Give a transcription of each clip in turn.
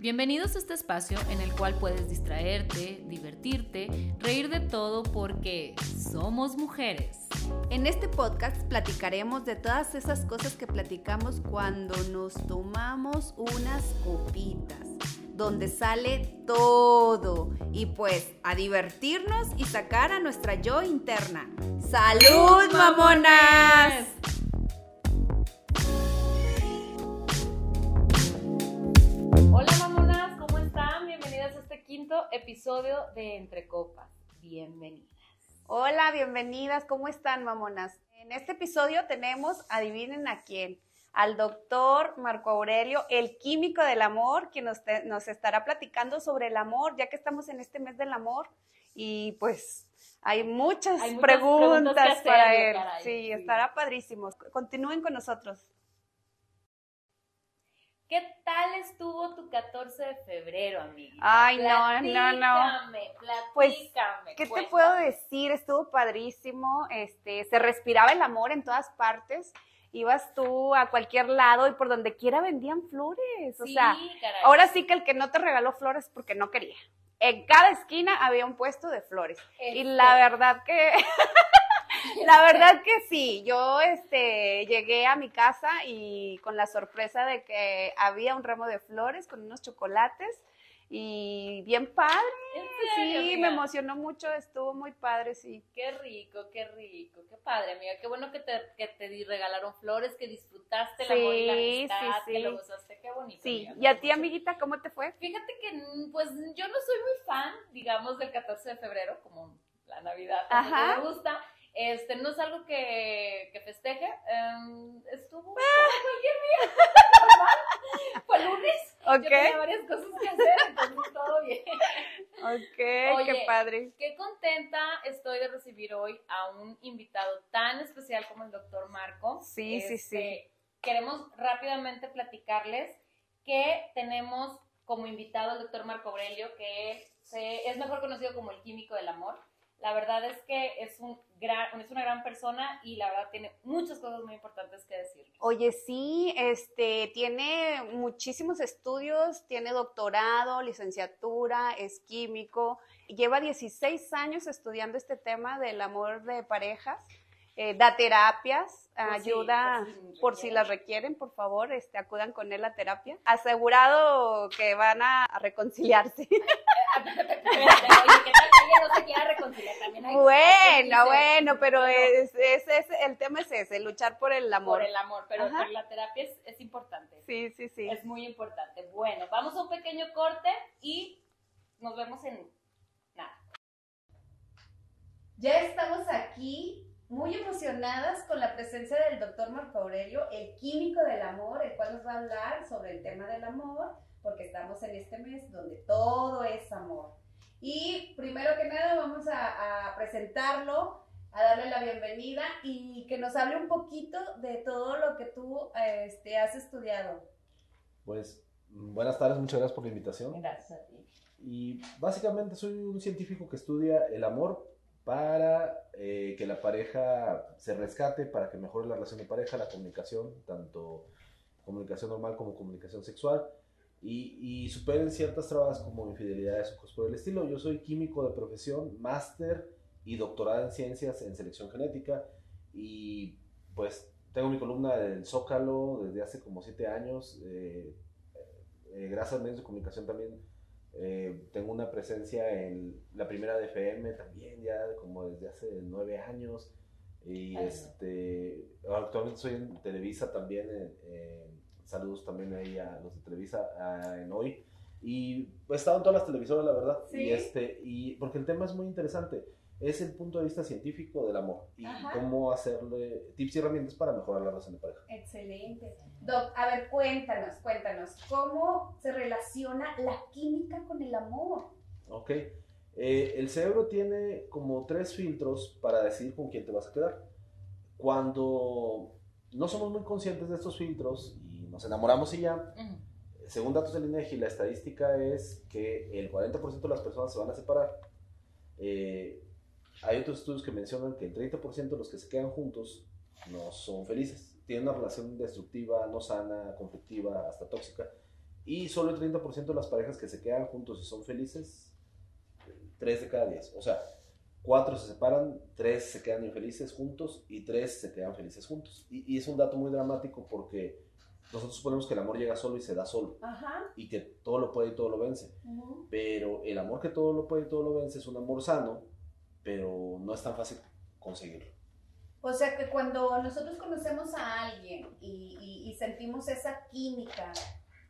Bienvenidos a este espacio en el cual puedes distraerte, divertirte, reír de todo porque somos mujeres. En este podcast platicaremos de todas esas cosas que platicamos cuando nos tomamos unas copitas, donde sale todo y pues a divertirnos y sacar a nuestra yo interna. ¡Salud, mamonas! Quinto episodio de Entre Copas. Bienvenidas. Hola, bienvenidas. ¿Cómo están, mamonas? En este episodio tenemos, adivinen a quién, al doctor Marco Aurelio, el químico del amor, quien nos, te- nos estará platicando sobre el amor, ya que estamos en este mes del amor. Y pues hay muchas, Hay muchas preguntas, que para él. caray, sí, sí. estará padrísimo. Continúen con nosotros. ¿Qué tal estuvo tu 14 de febrero, amiguita? Ay, no, no, no. Platícame, Pues, platícame. ¿Qué te puedo decir? Estuvo padrísimo, este, se respiraba el amor en todas partes. Ibas tú a cualquier lado y por donde quiera vendían flores. O Sí, sea, caray. ahora sí que el que no te regaló flores porque no quería. En cada esquina había un puesto de flores. Y Este, la verdad que, la verdad que sí, yo este, llegué a mi casa y con la sorpresa de que había un ramo de flores con unos chocolates y bien padre. ¿En Sí, me emocionó mucho, estuvo muy padre, sí. Qué rico, qué rico, qué padre, amiga. Qué bueno que te, que te regalaron flores, que disfrutaste el amor y la amistad, sí, que sí. lo gozaste. Qué bonito. Sí, amiga, ¿y a ti, amiguita, cómo te fue? Fíjate que, mm, pues, yo no soy muy fan, digamos, del 14 de febrero, como la Navidad, Ajá. me gusta. Este, no es algo que, que festeje. em, estuvo como cualquier día, normal. Fue lunes. Yo Ok, tenía varias cosas que hacer, entonces todo bien. ok, qué padre. Qué contenta estoy de recibir hoy a un invitado tan especial como el doctor Marco. Sí, sí, sí. Este, Queremos rápidamente platicarles que tenemos como invitado al doctor Marco Aurelio, que se- es mejor conocido como el químico del amor. La verdad es que es, un gran, es una gran persona y la verdad tiene muchas cosas muy importantes que decirles. Oye, sí, este, tiene muchísimos estudios, tiene doctorado, licenciatura, es químico, lleva 16 años estudiando este tema del amor de parejas, eh, da terapias, Por si- ayuda, por si por si requieren. las requieren, por favor, este, acudan con él a terapia. Asegurado que van a reconciliarse. Espérate, oye, ¿qué tal que ella no se quiera reconciliar? También hay- hay que Bueno, bueno, pero es, es- es- el tema es ese, luchar por el amor. Por el amor, pero, pero la terapia es, es importante. Sí, sí, sí. Es muy importante. Bueno, vamos a un pequeño corte y nos vemos en nada. Ya estamos aquí muy emocionadas con la presencia del doctor Marco Aurelio, el químico del amor, el cual nos va a hablar sobre el tema del amor, porque estamos en este mes donde todo es amor. Y primero que nada vamos a, a presentarlo, a darle la bienvenida y que nos hable un poquito de todo lo que tú este, has estudiado. Pues buenas tardes, muchas gracias por la invitación. Gracias a ti. Y básicamente soy un científico que estudia el amor para eh, que la pareja se rescate, para que mejore la relación de pareja, la comunicación, tanto comunicación normal como comunicación sexual, y, y superen ciertas trabas como infidelidades o cosas por el estilo. Yo soy químico de profesión, máster y doctorado en ciencias en selección genética, y pues tengo mi columna del Zócalo desde hace como siete años. eh, eh, gracias a medios de comunicación también eh, tengo una presencia en la primera de FM también, ya como desde hace nueve años. Y Ay, este, actualmente soy en Televisa también. en- en- saludos también ahí a los de Televisa a- en hoy. Y he estado en todas las televisoras, la verdad. Sí. Y este, y porque el tema es muy interesante. Es el punto de vista científico del amor y Ajá. cómo hacerle tips y herramientas para mejorar la relación de pareja. Excelente. Doc, a ver, cuéntanos, cuéntanos, ¿cómo se relaciona la química con el amor? Ok. Eh, el cerebro tiene como tres filtros para decidir con quién te vas a quedar. Cuando no somos muy conscientes de estos filtros y nos enamoramos y ya, según datos del INEGI, la estadística es que el 40% de las personas se van a separar. Eh, hay otros estudios que mencionan que el 30% de los que se quedan juntos no son felices. Tienen una relación destructiva, no sana, conflictiva, hasta tóxica. Y solo el 30% de las parejas que se quedan juntos y son felices, 3 de cada 10. O sea, 4 se separan, 3 se quedan infelices juntos y 3 se quedan felices juntos. Y, y es un dato muy dramático porque nosotros suponemos que el amor llega solo y se da solo. Ajá. Y que todo lo puede y todo lo vence. ujú. Pero el amor que todo lo puede y todo lo vence es un amor sano, pero no es tan fácil conseguirlo. O sea que cuando nosotros conocemos a alguien y, y- y sentimos esa química,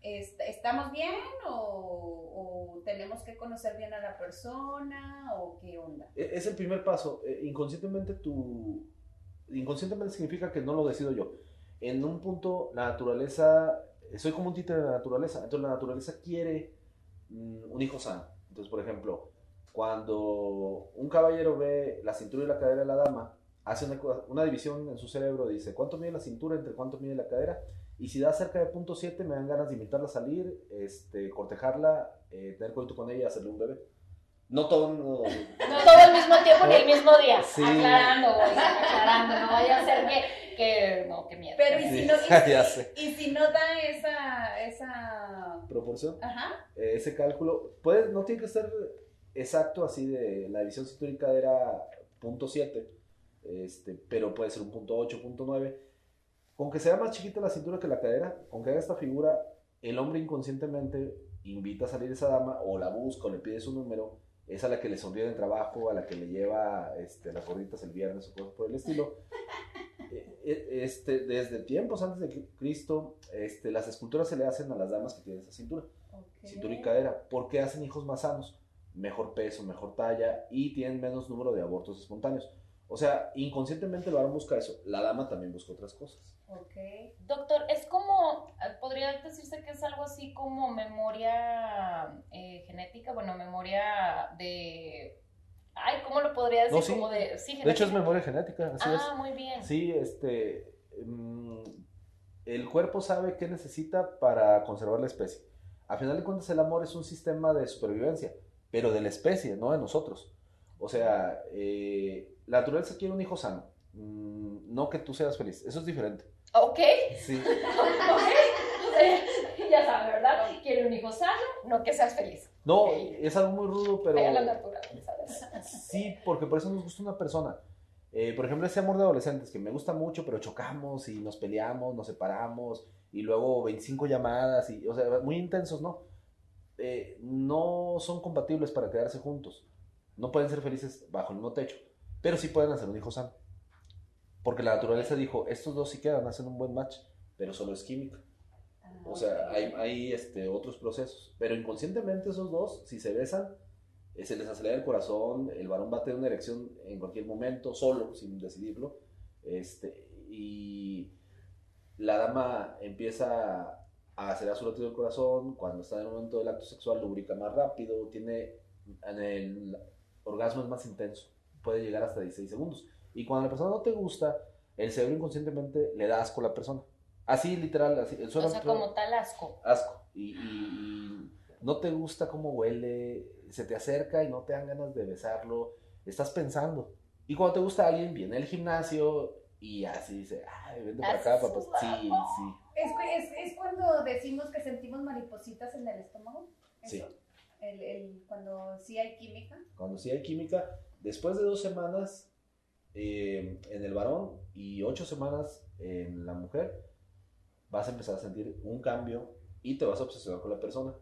est- ¿estamos bien o, o tenemos que conocer bien a la persona o qué onda? E- Es el primer paso. Eh, Inconscientemente tu... Inconscientemente significa que no lo decido yo. En un punto, la naturaleza... Soy como un títere de la naturaleza. Entonces, la naturaleza quiere mm, un hijo sano. Entonces, por ejemplo, cuando un caballero ve la cintura y la cadera de la dama, hace una, una división en su cerebro, dice, ¿cuánto mide la cintura entre cuánto mide la cadera? Y si da cerca de punto .7, me dan ganas de invitarla a salir, este, cortejarla, eh, tener coito con ella y hacerle un bebé. No todo... no- No todo al mismo tiempo ni el mismo día. Sí. Aclarando, güey, aclarando. No vaya a ser que, que no, que miedo. Pero y Sí, si no, y, ya sé. y si no da esa, esa, proporción. ajá, eh, ese cálculo puede, no tiene que ser exacto así de la división cintura y cadera punto 7, este, pero puede ser un punto 8, punto 9. Con que sea más chiquita la cintura que la cadera, con que haga esta figura, el hombre inconscientemente invita a salir esa dama o la busca o le pide su número, es a la que le sonríe en el trabajo, a la que le lleva este, las gorditas el viernes o cosas por el estilo. Eh, eh, Este, desde tiempos antes de Cristo, este, las esculturas se le hacen a las damas que tienen esa cintura cintura y cadera, porque hacen hijos más sanos, mejor peso, mejor talla y tienen menos número de abortos espontáneos. O sea, inconscientemente el varón busca eso, la dama también busca otras cosas. Ok. Doctor, es como, podría decirse que es algo así como memoria eh, genética, bueno, memoria de... Ay, ¿cómo lo podría decir? No, sí. Como de, sí, De hecho es memoria genética, así Ah, muy bien. es. Sí, este, mm, el cuerpo sabe qué necesita para conservar la especie. A final de cuentas el amor es un sistema de supervivencia, pero de la especie, no de nosotros. O sea, eh, la naturaleza quiere un hijo sano, mm, no que tú seas feliz, eso es diferente. Ok, Sí. ok. O sea, ya sabes, ¿verdad? Quiere un hijo sano, no que seas feliz. No, Ok. es algo muy rudo, pero... Pega la naturaleza, ¿sabes? Sí, porque por eso nos gusta una persona. Eh, por ejemplo, ese amor de adolescentes que me gusta mucho, pero chocamos y nos peleamos, nos separamos y luego 25 llamadas y, o sea, muy intensos, ¿no? Eh, no son compatibles para quedarse juntos. No pueden ser felices bajo el mismo techo, pero sí pueden hacer un hijo sano. Porque la naturaleza dijo, estos dos sí quedan, hacen un buen match, pero solo es química. O sea, Ah, hay, hay este, otros procesos. Pero inconscientemente esos dos, si se besan, eh, se les acelera el corazón, el varón va a tener una erección en cualquier momento, solo, sin decidirlo. Este, y la dama empieza a acelerar su latido del corazón, cuando está en el momento del acto sexual lubrica más rápido, tiene en el orgasmo es más intenso, puede llegar hasta 16 segundos. Y cuando la persona no te gusta, el cerebro inconscientemente le da asco a la persona. Así, literal, así. El O suelo sea, natural- como tal asco. asco. Y, y- y no te gusta cómo huele, se te acerca y no te dan ganas de besarlo, estás pensando. Y cuando te gusta alguien, viene al gimnasio y así dice, ay, vente para acá, papá. Sí, sí. Es, es, es cuando decimos que sentimos maripositas en el estómago. ¿Eso? Sí. El, el, cuando sí hay química. Cuando sí hay química, después de dos semanas eh, en el varón y ocho semanas en la mujer, vas a empezar a sentir un cambio y te vas a obsesionar con la persona.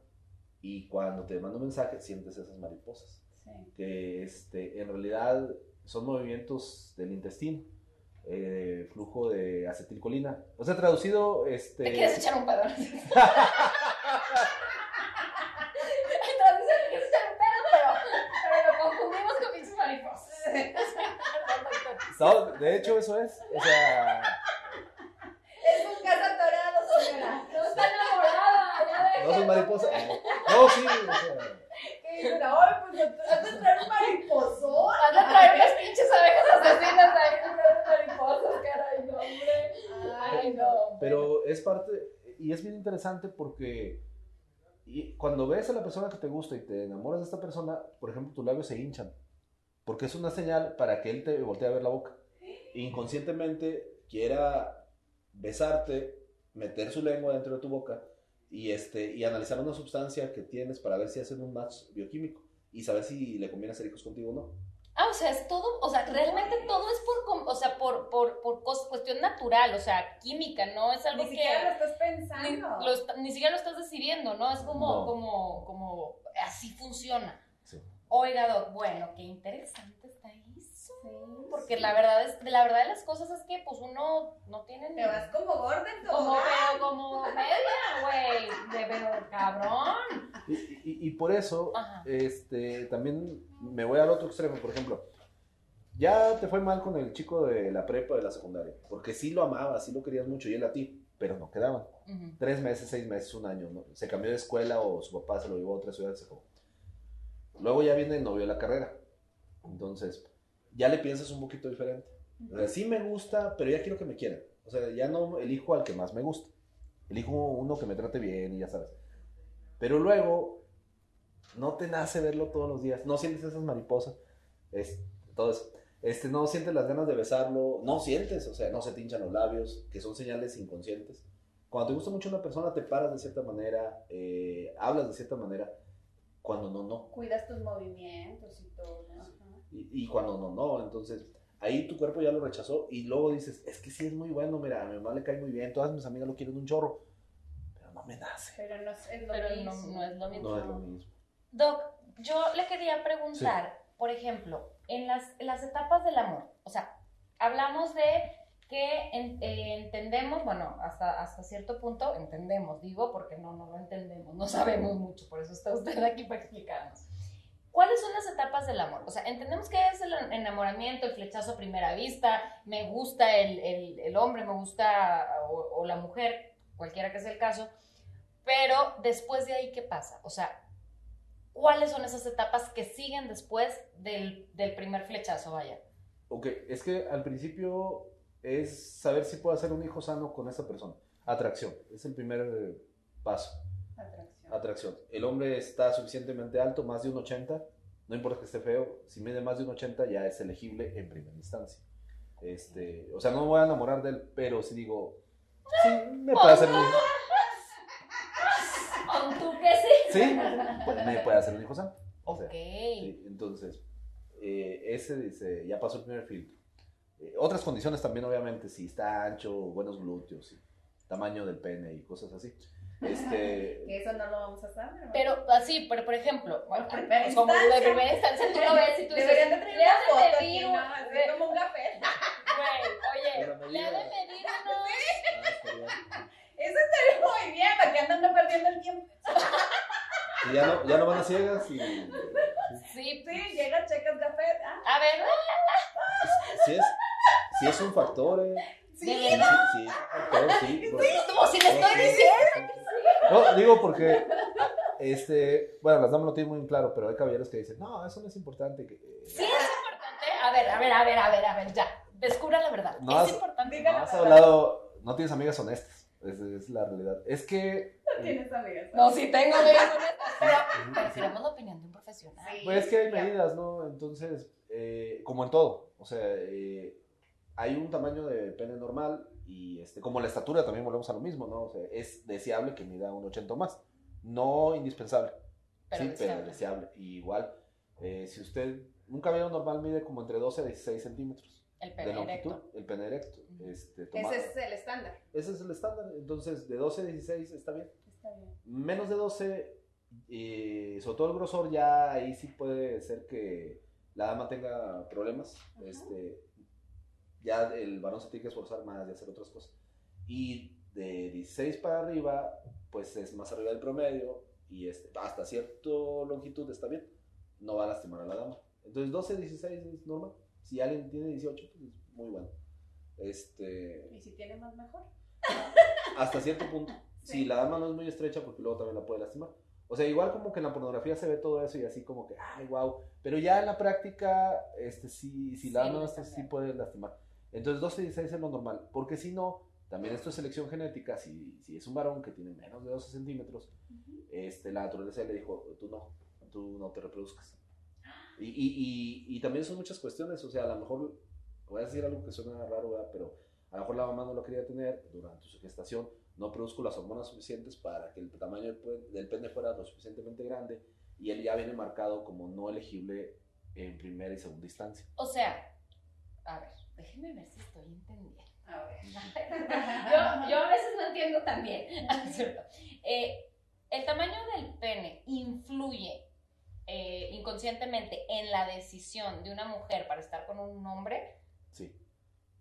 Y cuando te manda un mensaje, sientes esas mariposas. Sí. que este, en realidad son movimientos del intestino, eh, flujo de acetilcolina. O sea, traducido, este... ¿Te quieres echar un pedo? Entonces, te quieres echar un pedo, pero, pero lo confundimos con pinches mariposas. No, de hecho, eso es. O sea, Es un caso atorado, señora. No está enamorada, ya no son mariposas. No, sí, o sea, Que ay, pues has de traer un mariposón. Vas a traer unas pinches abejas asesinas ahí, unas mariposas, caray, no, hombre. Ay, no. Pero es parte, y es bien interesante porque y cuando ves a la persona que te gusta y te enamoras de esta persona, por ejemplo, tus labios se hinchan, porque es una señal para que él te voltee a ver la boca. Inconscientemente quiera besarte, meter su lengua dentro de tu boca y, este, y analizar una sustancia que tienes para ver si hacen un match bioquímico y saber si le conviene hacer hijos contigo o no. Ah, o sea, es todo, o sea, realmente todo es por, com- o sea, por, por, por cuestión natural, o sea, química, no es algo Ni que... siquiera lo estás Ni, pensando. lo ni siquiera lo estás decidiendo, ¿no? Es como, No. como, como, así funciona. Sí. Oiga, Doc, bueno, qué interesante está eso. Sí, Porque sí. la verdad es, la verdad de las cosas es que pues uno no tiene ni... Te vas como gorda en tu como, pero como media, güey, de pero cabrón. Y, y- y por eso, Ajá. este, también me voy al otro extremo, por ejemplo. Ya te fue mal con el chico de la prepa, de la secundaria, porque sí lo amabas, sí lo querías mucho y él a ti, pero no quedaban. Tres meses, seis meses, un año, ¿no? Se cambió de escuela o su papá se lo llevó a otra ciudad se acabó. Luego ya viene el novio de la carrera. Entonces, ya le piensas un poquito diferente. O sea, sí me gusta, pero ya quiero que me quieran. O sea, ya no elijo al que más me gusta. Elijo uno que me trate bien y ya sabes. Pero luego, no te nace verlo todos los días. No sientes esas mariposas. Es, eso. Este, no sientes las ganas de besarlo. No sientes, o sea, no se te hinchan los labios, que son señales inconscientes. Cuando te gusta mucho una persona, te paras de cierta manera, eh, hablas de cierta manera. Cuando no, no. Cuidas tus movimientos y todo. ¿no? Y, y cuando no, no. Entonces, ahí tu cuerpo ya lo rechazó y luego dices, es que sí es muy bueno, mira, a mi mamá le cae muy bien, todas mis amigas lo quieren un chorro, pero no me nace. Pero no es, es lo Pero no, mismo. no es lo mismo. No es lo mismo. Doc, yo le quería preguntar, por ejemplo, en las, en las etapas del amor, o sea, hablamos de que en- eh, entendemos, bueno, hasta, hasta cierto punto entendemos, digo, porque no, no lo entendemos, no sabemos mucho, por eso está usted aquí para explicarnos. ¿Cuáles son las etapas del amor? O sea, entendemos que es el enamoramiento, el flechazo a primera vista, me gusta el, el- el hombre, me gusta o, o la mujer, cualquiera que sea el caso, pero después de ahí, ¿qué pasa? O sea, ¿cuáles son esas etapas que siguen después del, del primer flechazo, vaya? Ok, es que al principio es saber si puedo hacer un hijo sano con esa persona. Atracción, es el primer paso. Atracción. El hombre está suficientemente alto, más de un 80, no importa que esté feo, si mide más de un 80 ya es elegible en primera instancia. Este, o sea, no me voy a enamorar de él, pero si digo, sí, me puede hacer un hijo. ¿Con tú que sí? Sí, me puede hacer un hijo sano. O sea, Ok. sí, entonces, eh, ese dice, ya pasó el primer filtro. Eh, otras condiciones también, obviamente, si está ancho, buenos glúteos, tamaño del pene y cosas así. Este, Que eso no lo vamos a saber. ¿no? Pero así, pero por ejemplo, bueno, Por primera como de instancia. primera instancia tú lo ves y tú dices, Deberían de traer una foto aquí, ¿no? Así como un café. güey, oye, le medida. ha de medir unos... ah, Eso estaría muy bien, para que andan no perdiendo el tiempo. y ya no, ya no van a ciegas y... Sí, Sí, llega, checas café. Ah, a ver, Si es, si es un factor, eh. Sí, sí, sí. porque- como si le estoy Sí, diciendo. No, digo porque, este, bueno, las damas lo tienen muy claro, pero hay caballeros que dicen, no, eso no es importante. Que, eh, Sí, es importante. A ver, a ver, a ver, a ver, a ver, ya. Descubra la verdad. No, es has- importante. No has hablado, no tienes amigas honestas, es la realidad. Es que, no tienes amigas. No, sí tengo amigas honestas, pero la opinión de un profesional. Sí. pues es que hay medidas, ¿no? Entonces, eh, como en todo, o sea, eh, hay un tamaño de pene normal y, este, como la estatura también volvemos a lo mismo, ¿no? O sea, es deseable que mida un 80 o más, no indispensable. Pero sí, deseable. pero deseable. Y igual, eh, si usted, un cabello normal mide como entre 12 a 16 centímetros El de pene longitud, erecto. el pene erecto. Este, Ese es el estándar. ese es el estándar. Entonces, de 12 a 16 está bien. Está bien. Menos de 12, eh, sobre todo el grosor, ya ahí sí puede ser que la dama tenga problemas. Este, ya el varón se tiene que esforzar más de hacer otras cosas. Y de 16 para arriba, pues es más arriba del promedio y este, hasta cierta longitud está bien. No va a lastimar a la dama. Entonces 12, 16 es normal. Si alguien tiene 18, pues es muy bueno. Este, Y si tiene más, mejor. hasta cierto punto. Sí. Si la dama no es muy estrecha, porque luego también la puede lastimar. O sea, igual como que en la pornografía se ve todo eso y así como que, ay, wow. Pero ya en la práctica, este, sí, si la Sí, dama no no está, sí puede lastimar. Entonces 12 y 16 es lo normal. Porque si no, también esto es selección genética. Si, si es un varón que tiene menos de 12 centímetros, este, la naturaleza le dijo, tú no, tú no te reproduzcas. Y, y, y, y también son muchas cuestiones, o sea, a lo mejor, voy a decir algo que suena raro, ¿verdad? pero a lo mejor la mamá no lo quería tener durante su gestación, no produzco las hormonas suficientes para que el tamaño del, del pene fuera lo suficientemente grande y él ya viene marcado como no elegible en primera y segunda instancia. O sea, a ver, déjenme ver si estoy entendiendo. A ver. yo, yo a veces no entiendo también, ¿es cierto? Eh, el tamaño del pene influye eh, inconscientemente en la decisión de una mujer para estar con un hombre. Sí.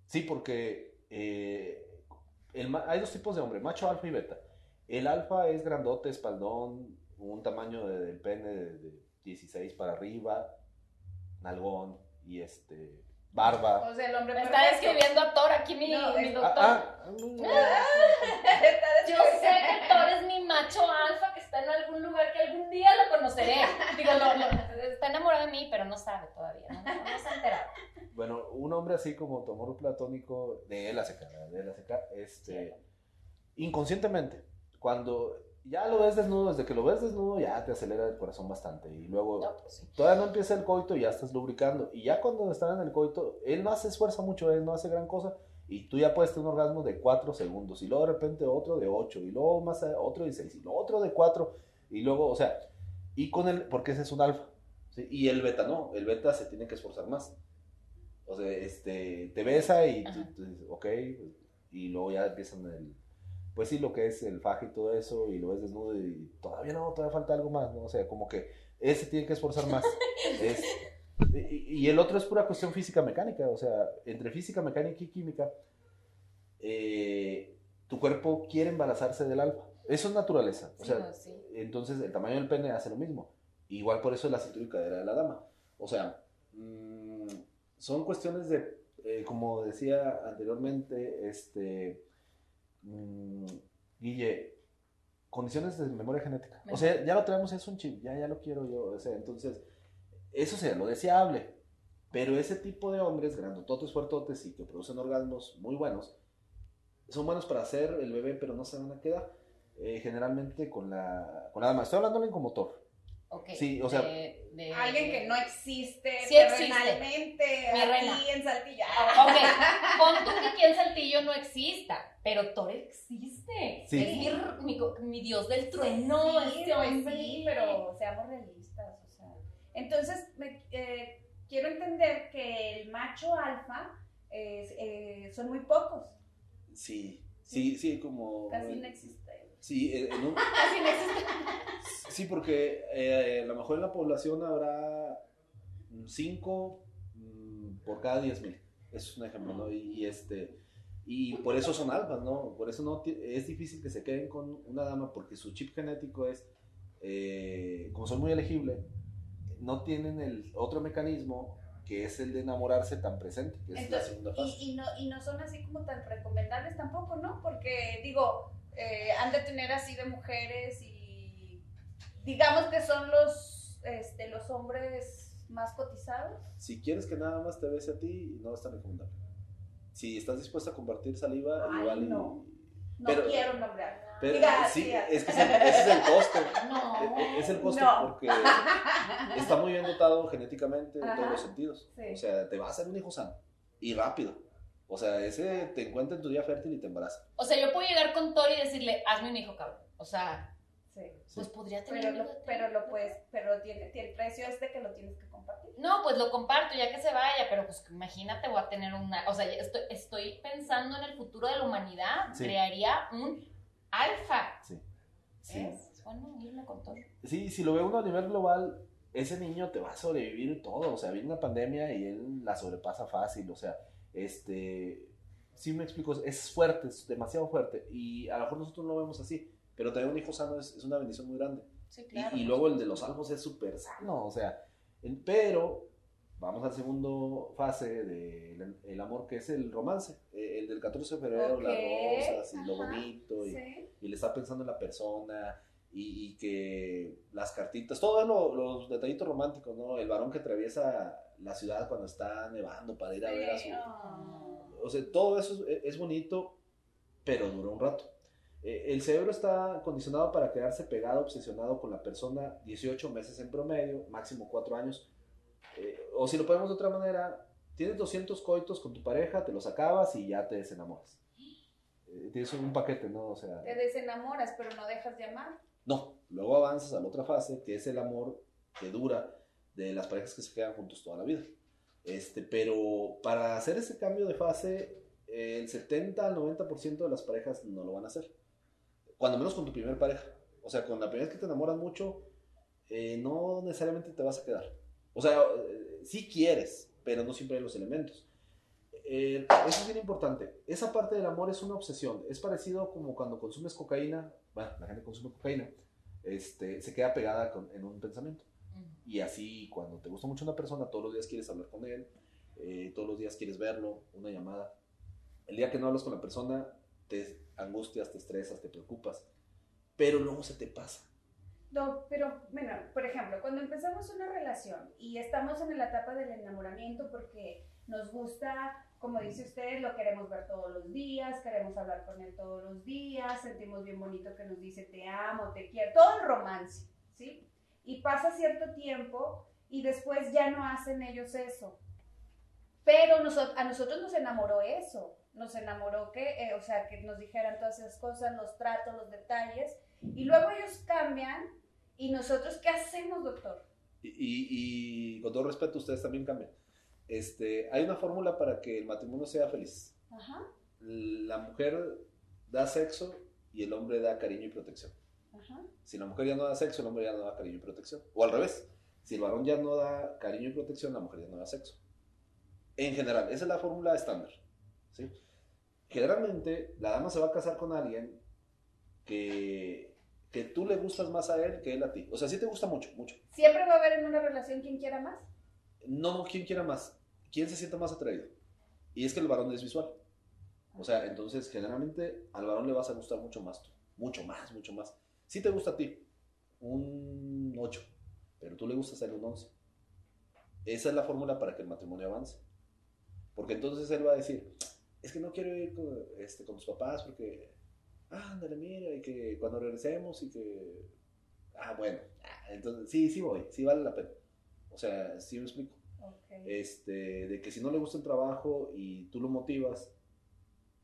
Sí, porque eh, el hay dos tipos de hombre, macho alfa y beta. El alfa es grandote, espaldón, un tamaño de- del pene de, de 16 para arriba, nalgón y este barba. O sea, el hombre Me está perfecto. describiendo a Thor aquí mi, No, mi es- doctor. Ah, ah, Yo sé que Thor es mi macho alfa que está en algún lugar que algún día lo conoceré. Digo, no, no, está enamorado de mí, pero no sabe todavía. No, no, no se ha enterado. Bueno, un hombre así como tu amor platónico de él a secar, de él a secar, este, inconscientemente, cuando ya lo ves desnudo, desde que lo ves desnudo ya te acelera el corazón bastante y luego No, pues sí. todavía no empieza el coito y ya estás lubricando y ya cuando están en el coito, él no se esfuerza mucho, él no hace gran cosa y tú ya puedes tener un orgasmo de 4 segundos y luego de repente otro de 8 y luego más a- otro de 6 y luego otro de 4 y luego, o sea, y con el, porque ese es un alfa, ¿sí? y el beta no, el beta se tiene que esforzar más. O sea, este, te besa y tú, tú dices, ok, y luego ya empiezan el, pues sí, lo que es el faje y todo eso, y lo ves desnudo y todavía no, todavía falta algo más, ¿no? O sea, como que ese tiene que esforzar más. Es- y, y el otro es pura cuestión física mecánica, o sea, entre física mecánica y química, eh, tu cuerpo quiere embarazarse del alfa. Eso es naturaleza. O Sí, sea, no, sí. entonces el tamaño del pene hace lo mismo. Igual por eso es la cintura y cadera de la dama. O sea, mm, son cuestiones de, eh, como decía anteriormente, este, mm, Guille, condiciones de memoria genética. O sea, ya lo traemos, es un chip, ya, ya lo quiero yo. O sea, entonces, eso sería lo deseable. Pero ese tipo de hombres, grandototes, fuertotes y que producen orgasmos muy buenos, son buenos para hacer el bebé, pero no se van a quedar. Eh, generalmente con la, con la dama. Estoy hablándole como Thor. Ok. Sí, o sea- de- de- Alguien que no existe Sí existe. terrenalmente Mi aquí reina. en Saltillo. Ok, pon tú que aquí en Saltillo no exista, pero Thor existe. Sí. Es mi, mi, mi dios del trueno, sí, este hombre. sí, pero seamos realistas, o sea. Entonces, me- eh, quiero entender que el macho alfa es, eh, son muy pocos, Sí, sí, sí, como... casi no existe. Sí, en en un- Casi no existe. Sí, porque eh, a lo mejor en la población habrá 5 por cada 10 mil. Eso es un ejemplo, ¿no? Y, y este... Y por eso son alfas, ¿no? Por eso no es difícil que se queden con una dama porque su chip genético es, eh, como son muy elegibles, no tienen el otro mecanismo que es el de enamorarse tan presente, que es la segunda fase. y, y no, y no son así como tan recomendables tampoco, ¿no? Porque, digo, eh, han de tener así de mujeres y digamos que son los, este, los hombres más cotizados. Si quieres que nada más te bese a ti, no es tan recomendable. Si estás dispuesta a compartir saliva, Ay, igual y- no. No Pero- quiero nombrar. Pero Diga, sí, es que ese, ese es el costo. No. E- Es el costo No. porque está muy bien dotado genéticamente en Ajá. todos los sentidos. Sí. O sea, te va a hacer un hijo sano y rápido. O sea, ese te encuentra en tu día fértil y te embaraza. O sea, yo puedo llegar con Thor y decirle, hazme un hijo, cabrón. O sea, Sí. pues podría tener Pero lo, pero puedes, pero tiene, tiene el precio es de que lo tienes que compartir. No, pues lo comparto ya que se vaya, pero pues imagínate, voy a tener una, o sea, estoy, estoy pensando en el futuro de la humanidad, Sí. crearía un alfa. Sí. ¿Ves? Es bueno irme con todo. Sí, si lo ve uno a nivel global, ese niño te va a sobrevivir todo. O sea, viene una pandemia y él la sobrepasa fácil. O sea, este. Sí me explico, es fuerte, es demasiado fuerte. Y a lo mejor nosotros no lo vemos así. Pero tener un hijo sano es, es una bendición muy grande. Sí, claro. y, luego el de los alfos es súper sano. O sea, el- pero vamos al segundo fase del el amor, que es el romance. Eh, El del 14 de febrero, Ok, las rosas y lo bonito. Y, Sí. y le está pensando en la persona y, y que las cartitas, todos lo- los detallitos románticos, ¿no? El varón que atraviesa la ciudad cuando está nevando para ir a ver a su... Oh. O sea, todo eso es, es bonito, pero dura un rato. Eh, el cerebro está condicionado para quedarse pegado, obsesionado con la persona 18 meses en promedio, máximo 4 años. Eh, o si lo ponemos de otra manera, tienes 200 coitos con tu pareja, te los acabas y ya te desenamoras. eh, tienes un paquete, ¿no? O sea, Te desenamoras, pero no dejas de amar. no, luego avanzas a la otra fase, que es el amor que dura de las parejas que se quedan juntos toda la vida. Este, pero para hacer ese cambio de fase, el 70 al 90% de las parejas no lo van a hacer. Cuando menos con tu primer pareja. O sea, con la primera vez que te enamoras mucho, eh, no necesariamente te vas a quedar. O sea, eh, sí quieres, pero no siempre hay los elementos. Eh, eso es bien importante. Esa parte del amor es una obsesión. Es parecido como cuando consumes cocaína. Bueno, la gente consume cocaína. Este, se queda pegada con- en un pensamiento. Y así, cuando te gusta mucho una persona, todos los días quieres hablar con él, eh, todos los días quieres verlo, una llamada. El día que no hablas con la persona, te angustias, te estresas, te preocupas, pero luego se te pasa. No, pero, bueno, por ejemplo, cuando empezamos una relación y estamos en la etapa del enamoramiento porque nos gusta, como dice usted, lo queremos ver todos los días, queremos hablar con él todos los días, sentimos bien bonito que nos dice te amo, te quiero, todo el romance, ¿sí? Y pasa cierto tiempo y después ya no hacen ellos eso. Pero a nosotros nos enamoró eso, nos enamoró que, eh, o sea, que nos dijeran todas esas cosas, los tratos, los detalles, y luego ellos cambian y nosotros, ¿qué hacemos, doctor? Y, y- y con todo respeto, ustedes también cambian. Este, hay una fórmula para que el matrimonio sea feliz. Ajá, La mujer da sexo y el hombre da cariño y protección. ajá. Si la mujer ya no da sexo, el hombre ya no da cariño y protección. O al revés, si el varón ya no da cariño y protección, la mujer ya no da sexo. En general, esa es la fórmula estándar. ¿sí? Generalmente, la dama se va a casar con alguien que, que tú le gustas más a él que él a ti. O sea, sí te gusta mucho, mucho. ¿Siempre va a haber en una relación quien quiera más? No, ¿quién quiera más? ¿Quién se siente más atraído? Y es que el varón es visual. O sea, entonces generalmente al varón le vas a gustar mucho más tú. Mucho más, mucho más. Si te gusta a ti, un 8, pero tú le gustas a él un 11. Esa es la fórmula para que el matrimonio avance. Porque entonces él va a decir, es que no quiero ir con, este, con tus papás porque, ah, ándale, mira, y que cuando regresemos y que, ah, bueno, ah, entonces sí, sí voy, sí vale la pena. O sea, sí me explico Ok. este, de que si no le gusta el trabajo y tú lo motivas,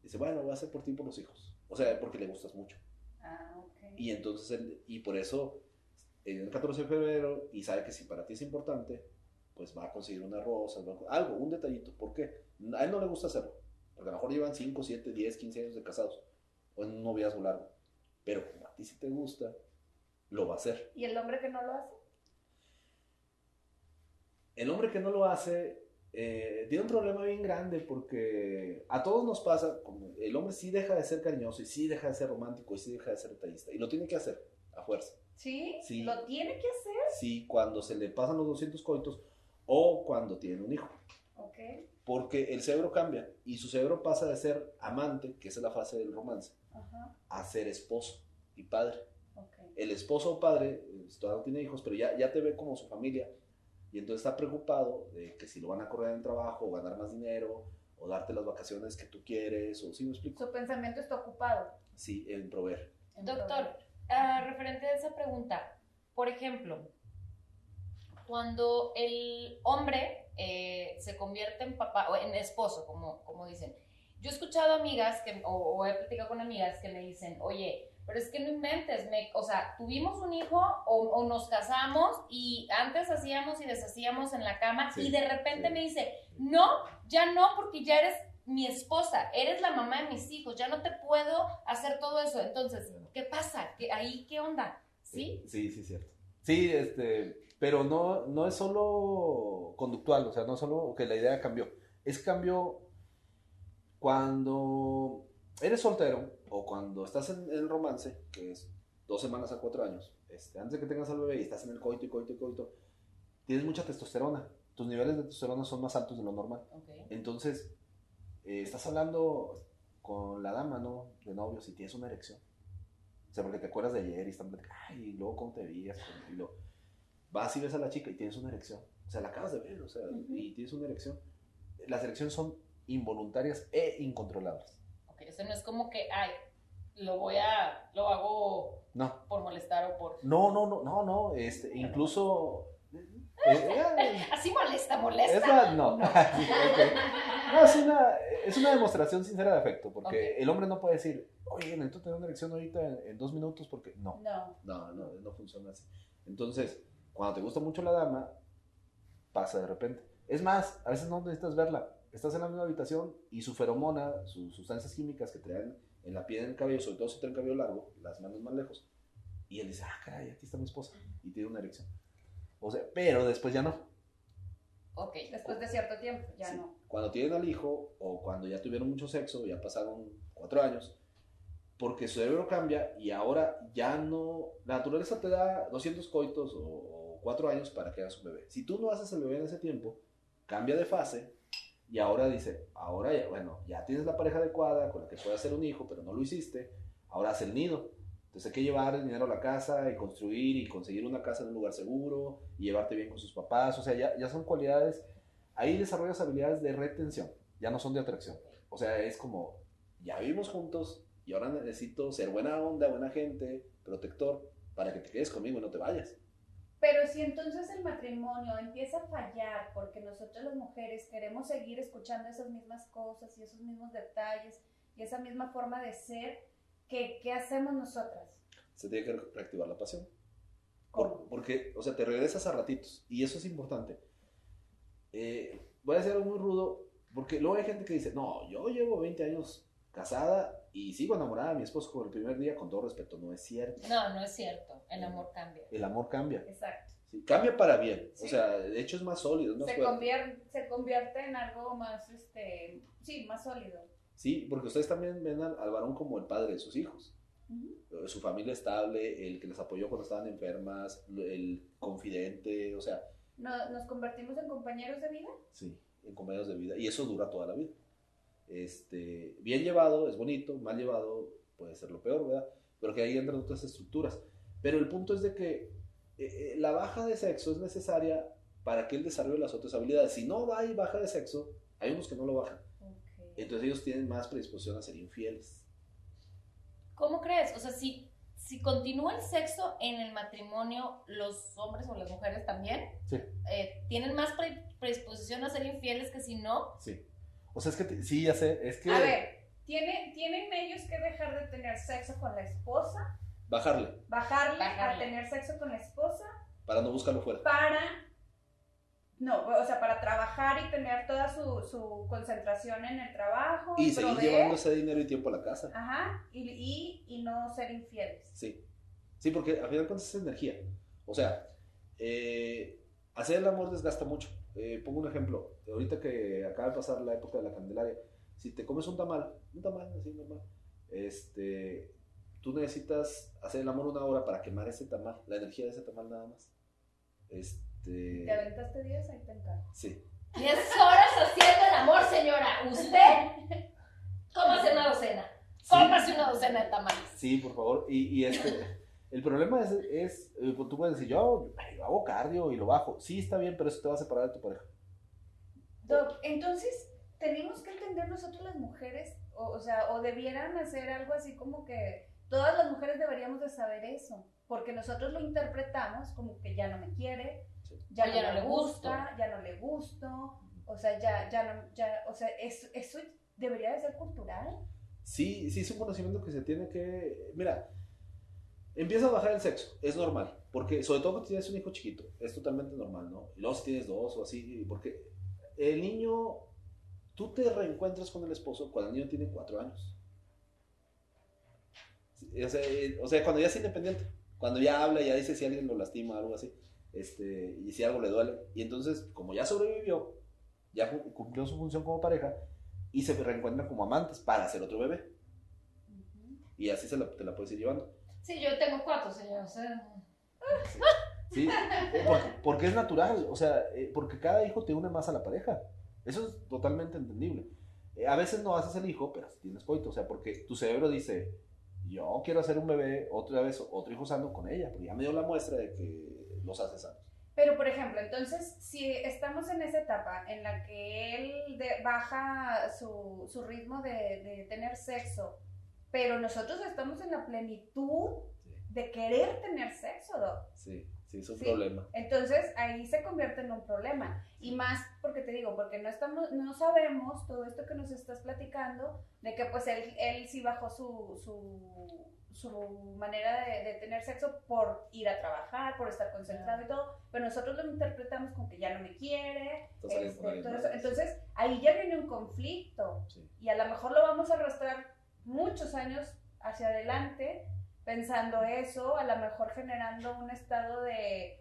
dice, bueno, voy a hacer por ti y por los hijos. O sea, porque le gustas mucho. Ah, ok. Y entonces, él- y por eso, en el 14 de febrero, y sabe que si para ti es importante, pues va a conseguir una rosa, algo, un detallito. ¿Por qué? A él no le gusta hacerlo. Porque a lo mejor llevan 5, 7, 10, 15 años de casados. O en un noviazgo largo. Pero como a ti sí te gusta, lo va a hacer. ¿Y el hombre que no lo hace? el hombre que no lo hace eh, tiene un problema bien grande porque a todos nos pasa, como el hombre sí deja de ser cariñoso y sí deja de ser romántico y sí deja de ser detallista y lo tiene que hacer a fuerza. ¿Sí? Sí. ¿Lo tiene que hacer? Sí, cuando se le pasan los 200 coitos o cuando tiene un hijo. Ok. Porque el cerebro cambia y su cerebro pasa de ser amante, que esa es la fase del romance, Ajá. a ser esposo y padre. Ok. el esposo o padre eh, todavía no tiene hijos, pero ya, ya te ve como su familia y entonces está preocupado de que si lo van a correr en el trabajo o ganar más dinero o darte las vacaciones que tú quieres o si me explico, Su pensamiento está ocupado. sí, en proveer. en Doctor, proveer. ah, referente a esa pregunta, por ejemplo, cuando el hombre eh, se convierte en papá o en esposo, como, como dicen, yo he escuchado amigas que, o, o he platicado con amigas que me dicen, oye, pero es que no inventes, me, o sea, tuvimos un hijo o, o nos casamos y antes hacíamos y deshacíamos en la cama Sí, y de repente sí. me dice, no, ya no, porque ya eres mi esposa, eres la mamá de mis hijos, ya no te puedo hacer todo eso. Entonces, ¿qué pasa? ¿Qué, ¿Ahí qué onda? ¿Sí? Sí, sí, cierto. Sí, este, pero no, no es solo conductual, o sea, no solo que la idea cambió, es cambio cuando eres soltero o cuando estás en el romance, que es dos semanas a cuatro años, este, antes de que tengas al bebé y estás en el coito y coito y coito, tienes mucha testosterona. Tus niveles de testosterona son más altos de lo normal. Entonces, eh, estás hablando con la dama, ¿no? De novios y tienes una erección. O sea, porque te acuerdas de ayer y están platicando, ay, y luego cómo te veías, y luego vas y ves a la chica y tienes una erección. O sea, la acabas de ver, o sea, Ujú. y tienes una erección. Las erecciones son involuntarias e incontrolables. Ok, o sea, no es como que, ay, lo voy a, lo hago No, por molestar o por... no, no, no, no, no, este, incluso, Eh, Así molesta, molesta. Es la- no. Sí, ok. No, es una, es una demostración sincera de afecto, porque Ok. el hombre no puede decir, oye, necesito tener una erección ahorita en, en dos minutos, porque no, No. no, no, no funciona así. Entonces, cuando te gusta mucho la dama, pasa de repente. Es más, a veces no necesitas verla. Estás en la misma habitación y su feromona, sus sustancias químicas que traen en la piel, en el cabello, sobre todo si trae el cabello largo, las manos más lejos, y él dice, ah, caray, aquí está mi esposa, y tiene una erección. O sea, pero después ya no. Ok. Después de cierto tiempo, ya Sí. no. Cuando tienen al hijo o cuando ya tuvieron mucho sexo, ya pasaron cuatro años, porque su cerebro cambia y ahora ya no. La naturaleza te da 200 coitos o cuatro años para que hagas un bebé. Si tú no haces el bebé en ese tiempo, cambia de fase y ahora dice: Ahora, ya, bueno, ya tienes la pareja adecuada con la que puedes hacer un hijo, pero no lo hiciste, ahora haz el nido. Entonces hay que llevar el dinero a la casa y construir y conseguir una casa en un lugar seguro y llevarte bien con sus papás. O sea, ya, ya son cualidades ahí desarrollas habilidades de retención, ya no son de atracción. O sea, es como, ya vivimos juntos y ahora necesito ser buena onda, buena gente, protector, para que te quedes conmigo y no te vayas. Pero si entonces el matrimonio empieza a fallar porque nosotros las mujeres queremos seguir escuchando esas mismas cosas y esos mismos detalles y esa misma forma de ser, ¿qué, qué hacemos nosotras? Se tiene que reactivar la pasión. ¿Cómo? porque, o sea, te regresas a ratitos y eso es importante. Eh, voy a decir algo muy rudo, porque luego hay gente que dice, no, yo llevo 20 años casada y sigo enamorada de mi esposo como el primer día, con todo respeto, no es cierto. No, no es cierto. El amor cambia. El amor cambia. Exacto. Sí, cambia para bien. O sea, de hecho es más sólido, Se convierte, se convierte en algo más, este, sí, más sólido. Sí, porque ustedes también ven al, al varón como el padre de sus hijos. Eh, Su familia estable, el que les apoyó cuando estaban enfermas, el confidente, o sea, ¿No- ¿Nos convertimos en compañeros de vida? sí, en compañeros de vida. Y eso dura toda la vida. Este, bien llevado es bonito, mal llevado puede ser lo peor, ¿verdad? Pero que ahí entran otras estructuras. Pero el punto es de que eh, eh, la baja de sexo es necesaria para que él desarrolle las otras habilidades. Si no va y baja de sexo, hay unos que no lo bajan. Entonces ellos tienen más predisposición a ser infieles. ¿Cómo crees? O sea, si, si continúa el sexo en el matrimonio, los hombres o las mujeres también Sí. eh, tienen más pre- predisposición a ser infieles que si no. Sí. O sea, es que, te- sí, ya sé, es que A ver, ¿tiene, ¿tienen ellos que dejar de tener sexo con la esposa? bajarle Bajarle, Bajarle. a tener sexo con la esposa para no buscarlo fuera. para, no, o sea, para trabajar y tener toda su, su concentración en el trabajo Y seguir proveer, llevando ese dinero y tiempo a la casa. Ajá, y, y, y no ser infieles. Sí. Sí, porque al final de cuentas es energía. O sea, eh, hacer el amor desgasta mucho. Eh, pongo un ejemplo. Ahorita que acaba de pasar la época de la Candelaria, si te comes un tamal, un tamal así normal, este, tú necesitas hacer el amor una hora para quemar ese tamal, la energía de ese tamal nada más. Este, ¿Te aventaste 10? Ahí te encargo. sí. 10 horas haciendo el amor, señora. Usted, cómase una docena. Cómase una docena de tamales. Sí, por favor. Y, y este, el problema es, es eh, tú puedes decir, yo, yo hago cardio y lo bajo. Sí, está bien, pero eso te va a separar de tu pareja. Doc, entonces, tenemos que entender nosotros las mujeres, o, o sea, o debieran hacer algo así como que todas las mujeres deberíamos de saber eso, porque nosotros lo interpretamos como que ya no me quiere, Sí. ya, no, ya no le gusta, ya no le gusto, o sea, ya, ya no, ya, o sea, eso, eso debería de ser cultural. Sí, sí es un conocimiento que se tiene que... Mira, empieza a bajar el sexo, es normal, porque sobre todo cuando tienes un hijo chiquito, es totalmente normal, ¿no? Y luego si tienes dos o así, porque el niño, tú te reencuentras con el esposo cuando el niño tiene cuatro años. Sí, O sea, eh, o sea, cuando ya es independiente, cuando ya habla, ya dice si alguien lo lastima o algo así, este, y si algo le duele. Y entonces, como ya sobrevivió, ya cumplió su función como pareja, y se reencuentran como amantes para hacer otro bebé. Y así se la, te la puedes ir llevando. Sí, yo tengo cuatro, señor. O sea, Sí, eh, porque, porque es natural, o sea, eh, porque cada hijo te une más a la pareja. Eso es totalmente entendible. Eh, a veces no haces el hijo, pero tienes coito, o sea, porque tu cerebro dice, yo quiero hacer un bebé, otra vez otro hijo sano con ella, porque ya me dio la muestra de que los haces sanos. Pero, por ejemplo, entonces, si estamos en esa etapa en la que él de- baja su, su ritmo de, de tener sexo, pero nosotros estamos en la plenitud de querer tener sexo, Doc. Sí, Sí, es un Sí. problema. Entonces ahí se convierte en un problema. Y más porque te digo, porque no estamos, no sabemos todo esto que nos estás platicando, de que pues él, él sí bajó su, su, su manera de, de tener sexo por ir a trabajar, por estar concentrado y todo, pero nosotros lo interpretamos como que ya no me quiere. Este. Entonces ahí ya viene un conflicto Sí. y a lo mejor lo vamos a arrastrar muchos años hacia adelante pensando eso, a lo mejor generando un estado de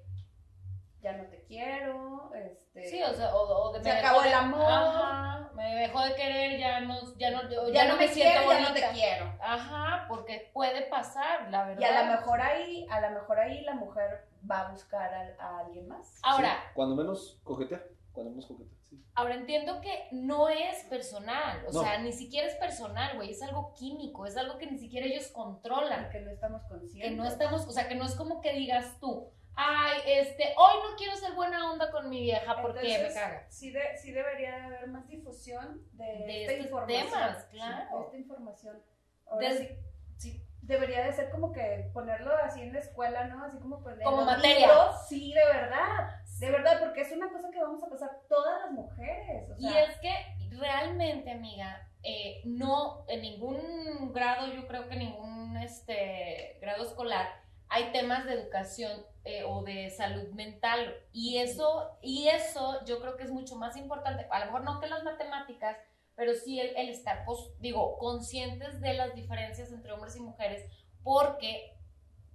ya no te quiero, este Sí, o sea, o, o de Se acabó el amor. Ajá, me dejó de querer, ya no, ya no, ya, ya, no, no me, siento quiero, ya no bonita. te quiero. Ajá, porque puede pasar, la verdad. Y a lo mejor ahí, a lo mejor ahí la mujer va a buscar a, a alguien más. Ahora, Sí, Cuando menos coquetear. Cuando menos coquetear, sí. ahora entiendo que no es personal, o No. sea, ni siquiera es personal, güey, es algo químico, es algo que ni siquiera ellos controlan. Que no estamos conscientes. que no estamos, o sea, que no es como que digas tú, ay, este, hoy no quiero ser buena onda con mi vieja porque Entonces, me caga. Sí, de- sí debería de haber más difusión de, De esta estos información. temas, Sí, claro. de esta información. Ahora Des- sí, sí. debería de ser como que ponerlo así en la escuela, ¿no? Así como Como materia. libros. Sí, de verdad. De verdad, porque es una cosa que vamos a pasar todas las mujeres. O Y es que realmente, amiga, eh, no, en ningún grado, yo creo que en ningún este, grado escolar, hay temas de educación eh, o de salud mental. Y eso, y eso yo creo que es mucho más importante, a lo mejor no que las matemáticas, pero sí el, el estar, pues, digo, conscientes de las diferencias entre hombres y mujeres, porque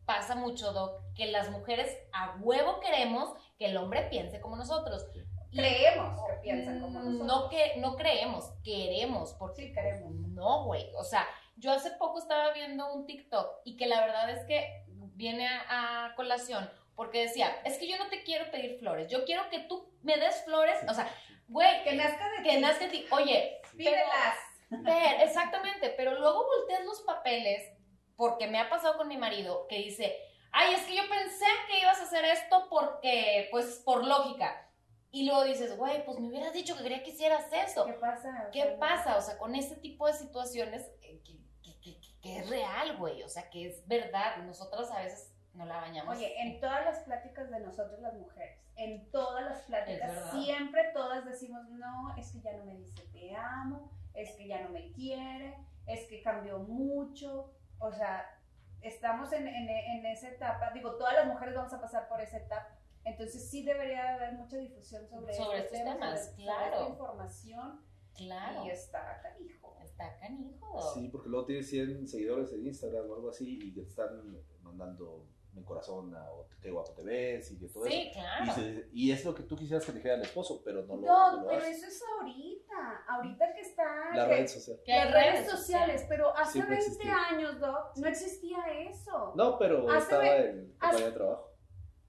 pasa mucho, Doc, que las mujeres a huevo queremos que el hombre piense como nosotros. Creemos que piensan como Mm, nosotros. No que no creemos, queremos, porque Sí, queremos. no, güey. O sea, yo hace poco estaba viendo un TikTok y que la verdad es que viene a, a colación porque decía, es que yo no te quiero pedir flores, yo quiero que tú me des flores, o sea, güey, Que nazca de que ti. nazca de ti. Oye, Pídelas. Ver, exactamente, pero luego volteas los papeles, porque me ha pasado con mi marido, que dice, ay, es que yo pensé que ibas a hacer esto porque, pues, por lógica. Y luego dices, güey, pues me hubieras dicho que quería que hicieras eso. ¿Qué pasa? ¿Qué pasa? O sea, con este tipo de situaciones eh, que, que- que- que es real, güey, o sea, que es verdad. Nosotras a veces no la bañamos. Oye, en todas las pláticas de nosotros las mujeres, en todas las pláticas, siempre todas decimos, no, es que ya no me dice te amo, es que ya no me quiere, es que cambió mucho, o sea, estamos en, en- en esa etapa, digo, todas las mujeres vamos a pasar por esa etapa, entonces sí debería haber mucha difusión sobre, Sobre este estos tema, temas, sobre- sobre claro. esta información, Claro, y está canijo. está canijo. Sí, porque luego tienes 100 seguidores en Instagram o algo así y que te están mandando en corazón a o qué guapo te ves y que todo Sí, eso. claro. Y, se- y es lo que tú quisieras que te dijera el esposo, pero no lo, No, no lo pero hace. eso es ahorita, ahorita que está... La que- red social. Que las redes sociales, pero hace Siempre 20 existió. años, Doc, no existía eso. No, pero Hace estaba ve- en compañía de trabajo,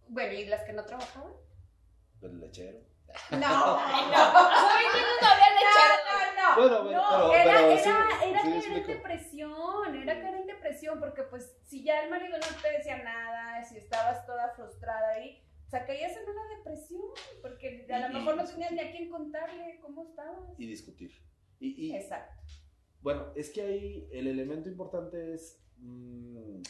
Bueno, ¿y las que no trabajaban? el lechero. No, no, no, hace 20 años no había lechero. no, no. Bueno, bueno, no, pero- era, pero era, sí, era sí caer en explico. depresión, era depresión, porque pues si ya el marido no te decía nada, si estabas toda frustrada ahí, o sea, caías en una depresión, porque a lo mejor no tenías ni a quién contarle cómo estabas. Y discutir. Y, y, Exacto. Bueno, es que ahí el elemento importante es. mm,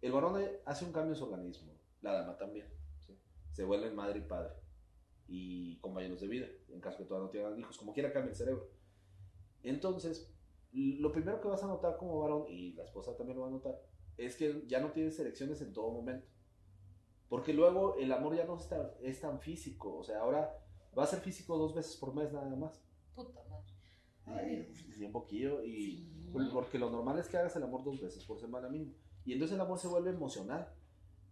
el varón hace un cambio en su organismo, la dama también. ¿sí? Se vuelven madre y padre y compañeros de vida, en caso que todavía no tengan hijos, como quiera cambia el cerebro. Entonces, lo primero que vas a notar como varón, y la esposa también lo va a notar, es que ya no tienes erecciones en todo momento. Porque luego el amor ya no es tan, es tan físico, o sea, ahora va a ser físico dos veces por mes nada más. Puta madre. Ay, sí, un poquillo y Sí. por- porque lo normal es que hagas el amor dos veces por semana mínimo y entonces el amor se vuelve emocional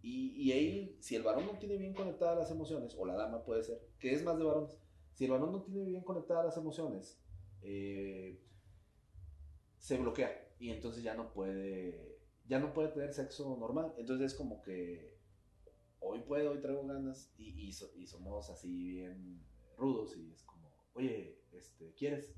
y, y ahí si el varón no tiene bien conectadas las emociones o la dama puede ser que es más de varones si el varón no tiene bien conectadas las emociones eh, se bloquea y entonces ya no puede ya no puede tener sexo normal entonces es como que hoy puedo hoy traigo ganas y, y so- y somos así bien rudos y es como oye este quieres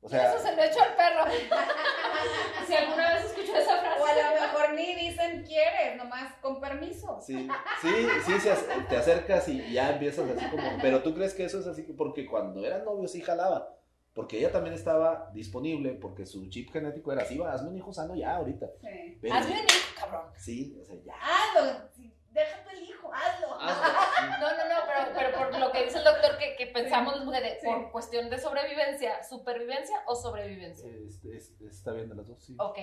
o Eso se lo echó al perro. si alguna vez escuchó esa frase. O a lo mejor ni dicen quieres, nomás con permiso. Sí, sí, sí, se ac- te acercas y ya empiezas así como, pero tú crees que eso es así, porque cuando eran novios sí jalaba, porque ella también estaba disponible, porque su chip genético era así, va, hazme un hijo sano ya ahorita. Sí. Pero- Hazme un hijo, cabrón. Sí, o sea, ya. Lo- sí, Deja el hijo, hazlo. No, no, no, pero, pero por lo que dice el doctor, que, que pensamos las mujeres, por cuestión de sobrevivencia, supervivencia o sobrevivencia. Este, es- está bien de las dos, sí. Ok,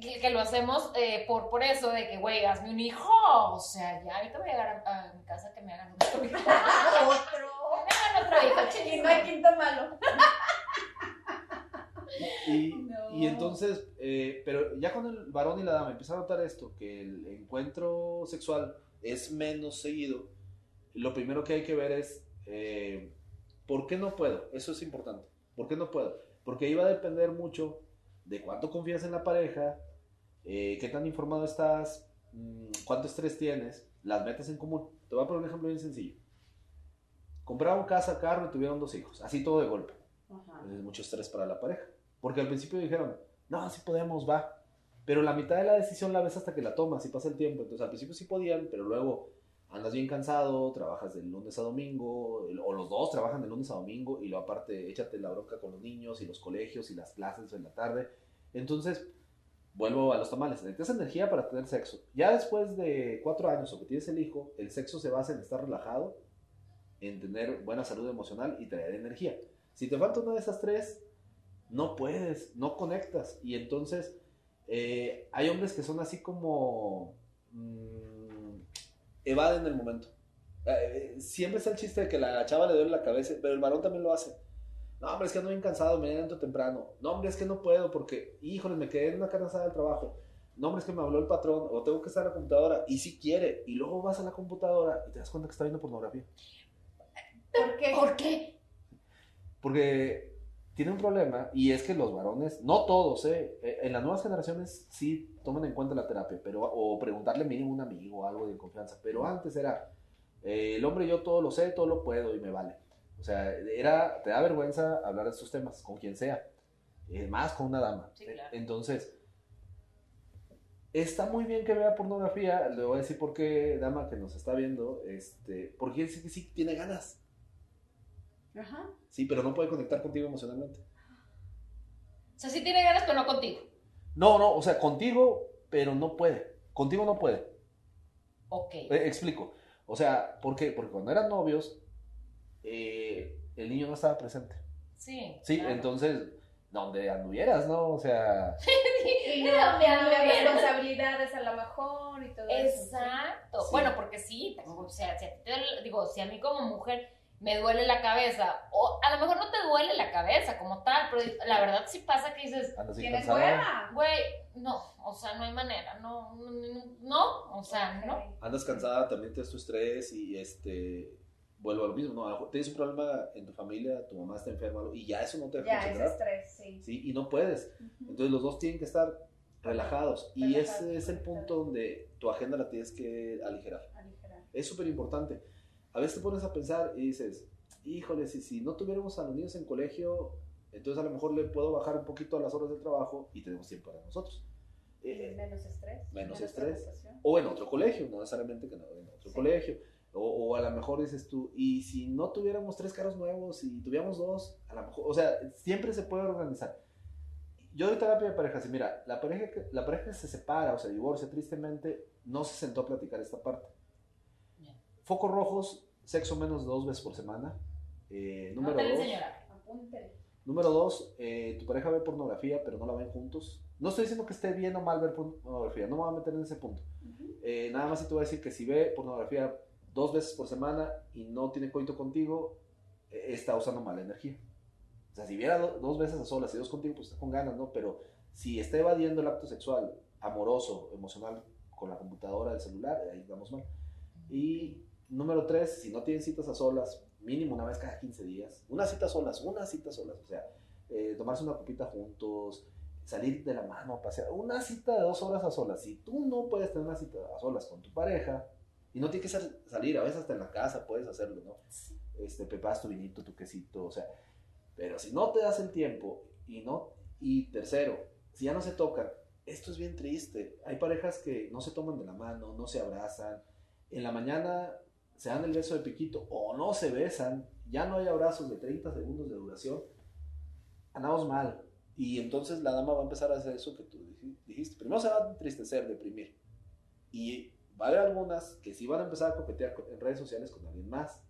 que, que lo hacemos eh, por, por eso, de que, güey, hazme un hijo. O sea, ya ahorita voy a llegar a, a mi casa que me hagan otro hijo. Otro. me hagan otro hijo, no hay quinto malo. Y, No. y entonces, eh, pero ya con el varón y la dama empieza a notar esto, que el encuentro sexual es menos seguido, lo primero que hay que ver es, eh, ¿por qué no puedo? Eso es importante. ¿Por qué no puedo? Porque ahí va a depender mucho de cuánto confías en la pareja, eh, qué tan informado estás, mm, cuánto estrés tienes, las metas en común. Te voy a poner un ejemplo bien sencillo. Compraron casa, carro y tuvieron dos hijos, así todo de golpe es mucho estrés para la pareja. Porque al principio dijeron, no, sí podemos, va. Pero la mitad de la decisión la ves hasta que la tomas y pasa el tiempo. Entonces al principio sí podían, pero luego andas bien cansado, trabajas de lunes a domingo, o los dos trabajan de lunes a domingo y luego aparte échate la bronca con los niños y los colegios y las clases en la tarde. Entonces, vuelvo a los tamales, necesitas energía para tener sexo. Ya después de cuatro años o que tienes el hijo, el sexo se basa en estar relajado, en tener buena salud emocional y traer energía. Si te falta una de esas tres, no puedes, no conectas. Y entonces eh, hay hombres que son así como... mm, evaden el momento. Eh, siempre está el chiste de que la chava le duele la cabeza, pero el varón también lo hace. No, hombre, es que ando bien cansado, me levanto temprano. No, hombre, es que no puedo porque, híjole, me quedé en una carne asada del trabajo. No, hombre, es que me habló el patrón o tengo que estar en la computadora. Y si quiere. Y luego vas a la computadora y te das cuenta que está viendo pornografía. ¿Por qué? ¿Por qué? Porque tiene un problema y es que los varones, no todos, ¿eh? Eh, en las nuevas generaciones sí toman en cuenta la terapia, pero, o preguntarle mínimo a un amigo o algo de confianza, pero antes era, eh, el hombre yo todo lo sé, todo lo puedo y me vale. O sea, era, te da vergüenza hablar de estos temas con quien sea, eh, más con una dama. Sí, claro. Entonces, está muy bien que vea pornografía, le voy a decir por qué, dama que nos está viendo, este, porque dice que sí tiene ganas. Ajá. Sí, pero no puede conectar contigo emocionalmente. O sea, sí tiene ganas, pero no contigo. No, no, o sea, contigo, pero no puede. Contigo no puede. Ok. Eh, explico. O sea, ¿por qué? Porque cuando eran novios, eh, el niño no estaba presente. Sí. Sí, claro. entonces, donde anduvieras, ¿no? O sea, Y no, había amiga. responsabilidades a lo mejor y todo eso. Exacto. Sí. Bueno, porque sí, o sea, si a ti te duele- digo, si a mí como mujer me duele la cabeza, o a lo mejor no te duele la cabeza como tal, pero la verdad sí pasa que dices, ¿Tienes hueva? güey, no, o sea, no hay manera, no, no, no, no, o sea, no. Andas cansada, también tienes tu estrés y este. Vuelvo a lo mismo, ¿no? Tienes un problema en tu familia, tu mamá está enferma y ya eso no te deja Ya, concentrar. estrés, sí. Sí, y no puedes. Entonces los dos tienen que estar relajados. Y Relajados, ese es el punto donde tu agenda la tienes que aligerar. Aligerar. Es súper importante. A veces te pones a pensar y dices, híjole, si, si no tuviéramos a los niños en colegio, entonces a lo mejor le puedo bajar un poquito a las horas del trabajo y tenemos tiempo para nosotros. Eh, Menos estrés. menos estrés. preocupación. o en otro colegio, no necesariamente que no, en otro Sí. colegio. O, o a lo mejor dices tú, y si no tuviéramos tres carros nuevos y tuviéramos dos, a lo mejor, o sea, siempre se puede organizar. Yo doy terapia de parejas y mira, la pareja, que, la pareja que se separa o se divorcia tristemente, no se sentó a platicar esta parte. Focos rojos, sexo menos de dos veces por semana. Eh, número dos, señora. Número dos, eh, tu pareja ve pornografía, pero no la ven juntos. No estoy diciendo que esté bien o mal ver pornografía, no me voy a meter en ese punto. Eh, nada más si te voy a decir que si ve pornografía dos veces por semana y no tiene coito contigo, eh, está usando mala energía. O sea, si viera do- dos veces a solas y dos contigo, pues está con ganas, ¿no? Pero si está evadiendo el acto sexual, amoroso, emocional, con la computadora, el celular, ahí estamos mal. Y número tres, si no tienen citas a solas, mínimo una vez cada 15 días. Una cita a solas, una cita a solas. O sea, eh, tomarse una copita juntos, salir de la mano pasear. Una cita de dos horas a solas. Si tú no puedes tener una cita a solas con tu pareja, y no tiene que salir, a veces hasta en la casa puedes hacerlo, ¿no? Este, preparas tu vinito, tu quesito, o sea. Pero si no te das el tiempo, y no, y tercero, si ya no se tocan, esto es bien triste. Hay parejas que no se toman de la mano, no se abrazan. En la mañana se dan el beso de piquito o no se besan, ya no hay abrazos de 30 segundos de duración. Andamos mal. Y entonces la dama va a empezar a hacer eso que tú dij- dijiste. Primero se va a entristecer, deprimir. Y va a haber algunas que sí van a empezar a coquetear en redes sociales con alguien más.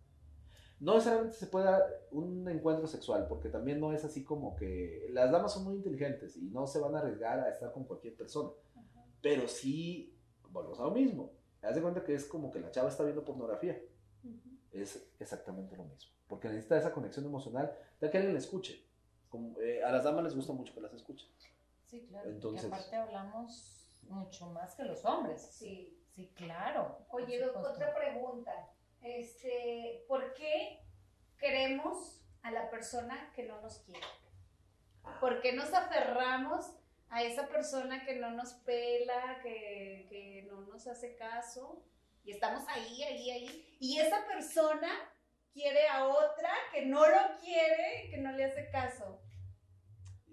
No necesariamente se puede dar un encuentro sexual, porque también no es así como que las damas son muy inteligentes y no se van a arriesgar a estar con cualquier persona. Pero sí, volvemos a lo mismo. Haz de cuenta que es como que la chava está viendo pornografía. Es exactamente lo mismo. Porque necesita esa conexión emocional de que alguien la escuche. Como, eh, a las damas les gusta mucho que las escuchen. Sí, claro. Entonces- y aparte hablamos mucho más que los hombres. Sí. Sí, claro. Oye, otra pregunta. Este, ¿por qué queremos a la persona que no nos quiere? ¿Por qué nos aferramos a esa persona que no nos pela, que, que no nos hace caso? Y estamos ahí, ahí, ahí. Y esa persona quiere a otra que no lo quiere, que no le hace caso.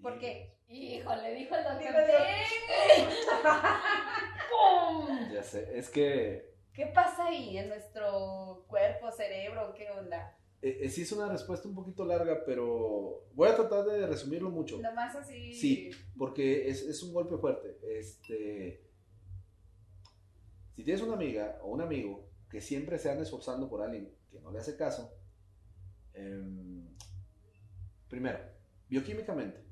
¿Por qué? Híjole, dijo el doctor. Dijo el doctor. ¡Pum! Ya sé, es que ¿Qué pasa ahí en nuestro cuerpo, cerebro? ¿Qué onda? Eh, eh, sí es una respuesta un poquito larga, pero voy a tratar de resumirlo mucho. Nomás así. Sí, porque es, es un golpe fuerte. Este, si tienes una amiga o un amigo que siempre se anda esforzando por alguien que no le hace caso, em, primero, bioquímicamente,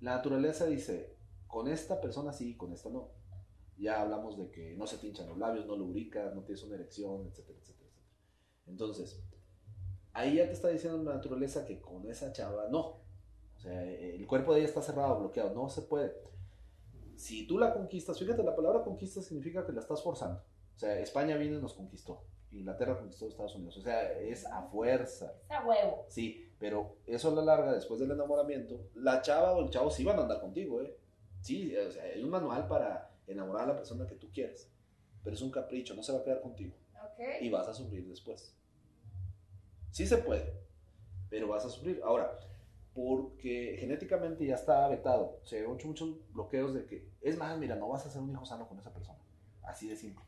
la naturaleza dice, con esta persona sí, con esta no. Ya hablamos de que no se te hinchan los labios, no lubricas, no tienes una erección, etcétera, etcétera, etcétera. Entonces, ahí ya te está diciendo la naturaleza que con esa chava no. O sea, el cuerpo de ella está cerrado, bloqueado, no se puede. Si tú la conquistas, fíjate, la palabra conquista significa que la estás forzando. O sea, España vino y nos conquistó. Inglaterra conquistó Estados Unidos. O sea, es a fuerza. Es a huevo. Sí, pero eso a la larga, después del enamoramiento, la chava o el chavo sí van a andar contigo, ¿eh? Sí, o sea, hay un manual para enamorar a la persona que tú quieres. Pero es un capricho, no se va a quedar contigo. Ok. Y vas a sufrir después. Sí se puede, pero vas a sufrir. Ahora, porque genéticamente ya está vetado. O sea, hay muchos, muchos bloqueos de que, es más, mira, no vas a hacer un hijo sano con esa persona. Así de simple.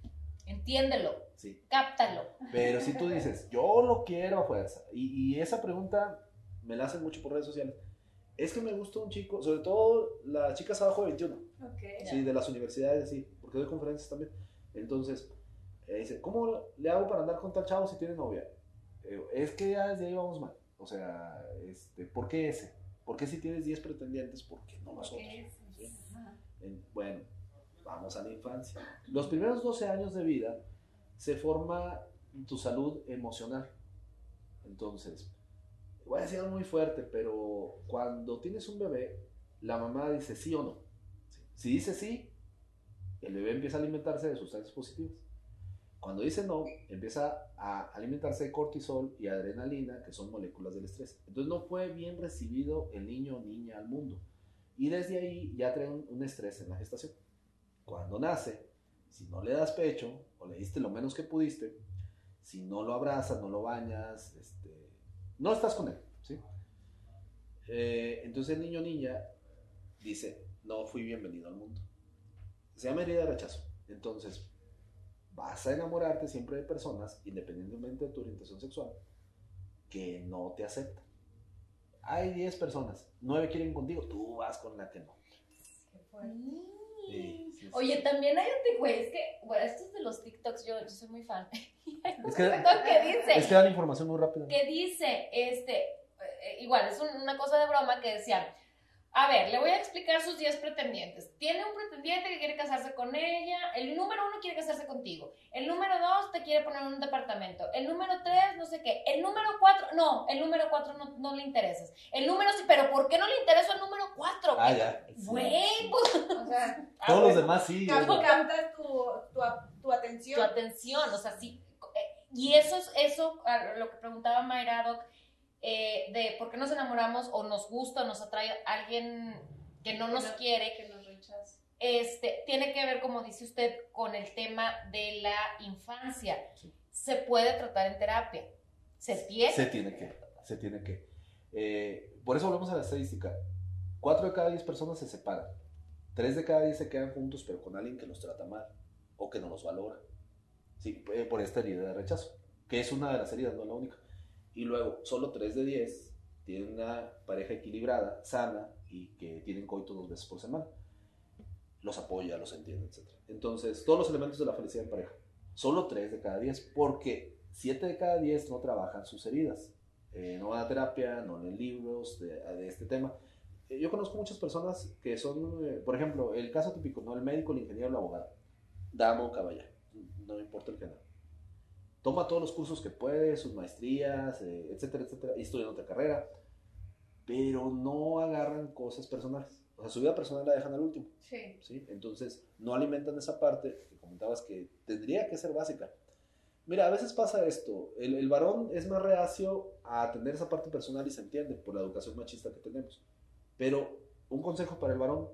Entiéndelo. Sí. Cáptalo. Pero si tú dices, yo lo quiero a fuerza, y, y esa pregunta me la hacen mucho por redes sociales, es que me gusta un chico, sobre todo las chicas abajo de 21, Ok. sí, de las universidades, sí, porque doy conferencias también. Entonces, eh, dice, ¿cómo le hago para andar con tal chavo si tiene novia? Eh, es que ya desde ahí vamos mal. O sea, este, ¿por qué ese? ¿Por qué si tienes 10 pretendientes? ¿Por qué no nosotros? ¿Sí? En- bueno, vamos a la infancia. Los primeros 12 años de vida se forma tu salud emocional. Entonces, voy a decir algo muy fuerte, pero cuando tienes un bebé, la mamá dice sí o no. Si dice sí, el bebé empieza a alimentarse de sustancias positivas. Cuando dice no, empieza a alimentarse de cortisol y adrenalina, que son moléculas del estrés. Entonces no fue bien recibido el niño o niña al mundo. Y desde ahí ya trae un, un estrés en la gestación. Cuando nace, si no le das pecho o le diste lo menos que pudiste, si no lo abrazas, no lo bañas, este, no estás con él, ¿sí? Eh, entonces el niño o niña dice, no fui bienvenido al mundo. Se llama herida de rechazo. Entonces, vas a enamorarte siempre de personas, independientemente de tu orientación sexual, que no te aceptan. Hay 10 personas, 9 quieren contigo, tú vas con la que no. Sí, sí, sí. Oye, también hay un güey, es que, bueno, esto es de los TikToks, yo, yo soy muy fan. Hay un Es que- TikTok que dice, Es que dan información muy rápida. que dice, este, eh, igual, es un- una cosa de broma que decían, a ver, le voy a explicar sus 10 pretendientes. Tiene un pretendiente que quiere casarse con ella, el número uno quiere casarse contigo, el número dos te quiere poner en un departamento, el número tres no sé qué, el número cuatro, no, el número cuatro no, no le interesas, el número sí, pero ¿por qué no le interesa el número cuatro? Ah, ya. Güey, sí. pues, O sea, ah, Todos los demás sí. captas tu, tu, tu atención. tu atención, o sea, sí. eh, Y eso es eso, a lo que preguntaba Mayra Doc, eh, de por qué nos enamoramos o nos gusta o nos atrae alguien que no nos no- quiere, que nos rechaza. este, tiene que ver, como dice usted, con el tema de la infancia. Sí. Se puede tratar en terapia. Se tiene. Se tiene que, se tiene que. Eh, por eso volvemos a la estadística. Cuatro de cada diez personas se separan. Tres de cada diez se quedan juntos, pero con alguien que los trata mal o que no los valora. Sí, eh, por esta herida de rechazo, que es una de las heridas, no la única. Y luego, solo tres de diez tienen una pareja equilibrada, sana y que tienen coito dos veces por semana. Los apoya, los entiende, etc. Entonces, todos los elementos de la felicidad en pareja. Solo 3 de cada 10, porque 7 de cada 10 no trabajan sus heridas. Eh, no van a terapia, no leen libros de, de este tema. Eh, yo conozco muchas personas que son, eh, por ejemplo, el caso típico, ¿no? El médico, el ingeniero, el abogado. Dama o caballero, no importa el género. Toma todos los cursos que puede, sus maestrías, eh, etcétera, etcétera, y estudia en otra carrera, pero no agarran cosas personales. O sea, su vida personal la dejan al último. Sí. ¿sí? Entonces, no alimentan esa parte que comentabas que tendría que ser básica. Mira, a veces pasa esto, el, el varón es más reacio a atender esa parte personal y se entiende por la educación machista que tenemos. Pero un consejo para el varón,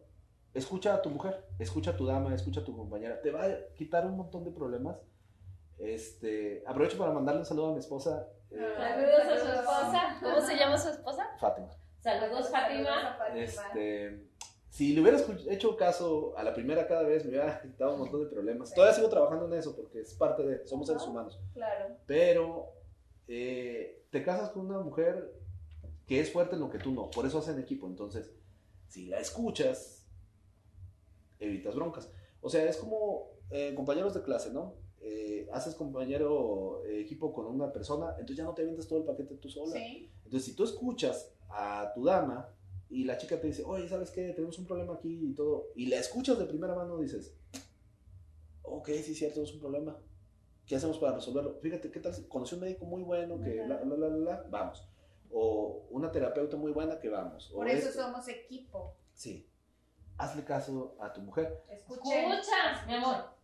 escucha a tu mujer, escucha a tu dama, escucha a tu compañera, te va a quitar un montón de problemas. Este, aprovecho para mandarle un saludo a mi esposa. eh, Saludos a su esposa. ¿Cómo se llama su esposa? Fátima. Saludos, Fátima. Este, si le hubiera hecho caso a la primera cada vez, me hubiera quitado un montón de problemas. Todavía sigo trabajando en eso porque es parte de, somos seres Ajá. humanos. Claro. Pero eh, te casas con una mujer que es fuerte en lo que tú no, por eso hacen equipo. Entonces, si la escuchas, evitas broncas. O sea, es como eh, compañeros de clase, ¿no? Eh, haces compañero eh, equipo con una persona, entonces ya no te avientas todo el paquete tú sola. Sí. Entonces, si tú escuchas a tu dama y la chica te dice, oye, ¿sabes qué? Tenemos un problema aquí y todo, y la escuchas de primera mano, dices, ok, sí, cierto, es un problema. ¿Qué hacemos para resolverlo? Fíjate, ¿qué tal? Conocí un médico muy bueno que, Ajá. la, la, la, la, la, vamos. O una terapeuta muy buena que vamos. Por o eso esto. somos equipo. Sí. Hazle caso a tu mujer. Escuchen. Escucha, mi amor.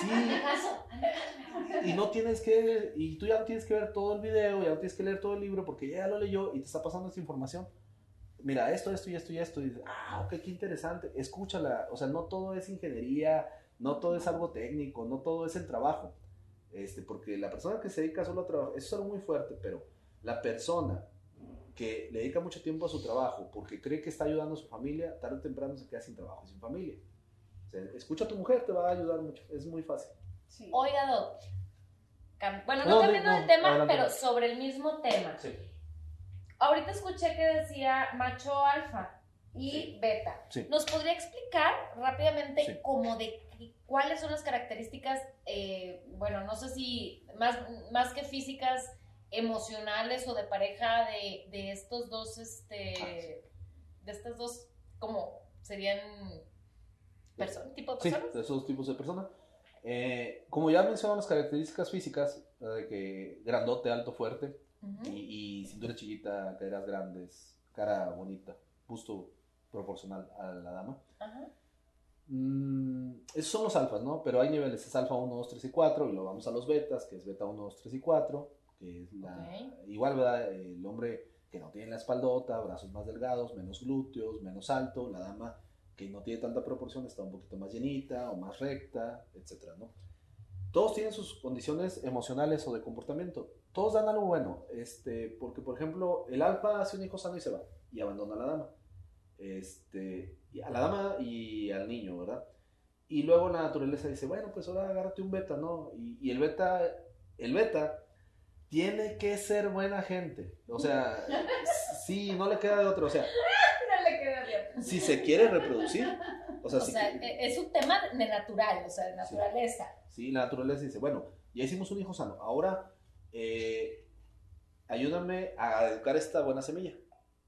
Sí. Y no tienes que, y tú ya no tienes que ver todo el video, ya no tienes que leer todo el libro porque ya lo leyó y te está pasando esta información. Mira, esto, esto y esto y esto. Y dices, ah, ok, qué interesante. Escúchala. O sea, no todo es ingeniería, no todo es algo técnico, no todo es el trabajo. Este, porque la persona que se dedica solo a trabajar, eso es algo muy fuerte, pero la persona que le dedica mucho tiempo a su trabajo porque cree que está ayudando a su familia, tarde o temprano se queda sin trabajo y sin familia. Sea, escucha a tu mujer, te va a ayudar mucho. Es muy fácil. Sí. Oiga, Doc. Bueno, no, No, cambiando no, de tema, adelante. pero sobre el mismo tema. Sí. Ahorita escuché que decía macho alfa y Sí. beta. Sí. ¿Nos podría explicar rápidamente Sí. como de cuáles son las características, eh, bueno, no sé si más, más que físicas, emocionales o de pareja de, de estos dos, este, de estas dos, como serían personas, tipo de Sí, personas? de esos tipos de personas. Eh, como ya mencionamos las características físicas, de que grandote, alto, fuerte, Ujú. y, y cintura chiquita, caderas grandes, cara bonita, busto proporcional a la dama. Ajá. Mm, esos son los alfas, ¿no? Pero hay niveles, es alfa 1, 2, 3 y 4, y luego vamos a los betas, que es beta 1, 2, 3 y 4, que es la... Ok. Igual, ¿verdad? El hombre que no tiene la espaldota, brazos más delgados, menos glúteos, menos alto, la dama que no tiene tanta proporción está un poquito más llenita o más recta, etcétera, ¿no? Todos tienen sus condiciones emocionales o de comportamiento. Todos dan algo bueno, este, porque por ejemplo, el alfa hace un hijo sano y se va y abandona a la dama. Este, y a la dama y al niño, ¿verdad? Y luego la naturaleza dice, bueno, pues ahora agárrate un beta, ¿no? Y, y el beta, el beta tiene que ser buena gente. O sea, sí, no le queda de otro. O sea, No le queda bien. Si se quiere reproducir, o sea, O si sea, qui- e- es un tema de natural, o sea, de naturaleza. Sí, la naturaleza dice, bueno, ya hicimos un hijo sano, ahora eh, ayúdame a educar esta buena semilla.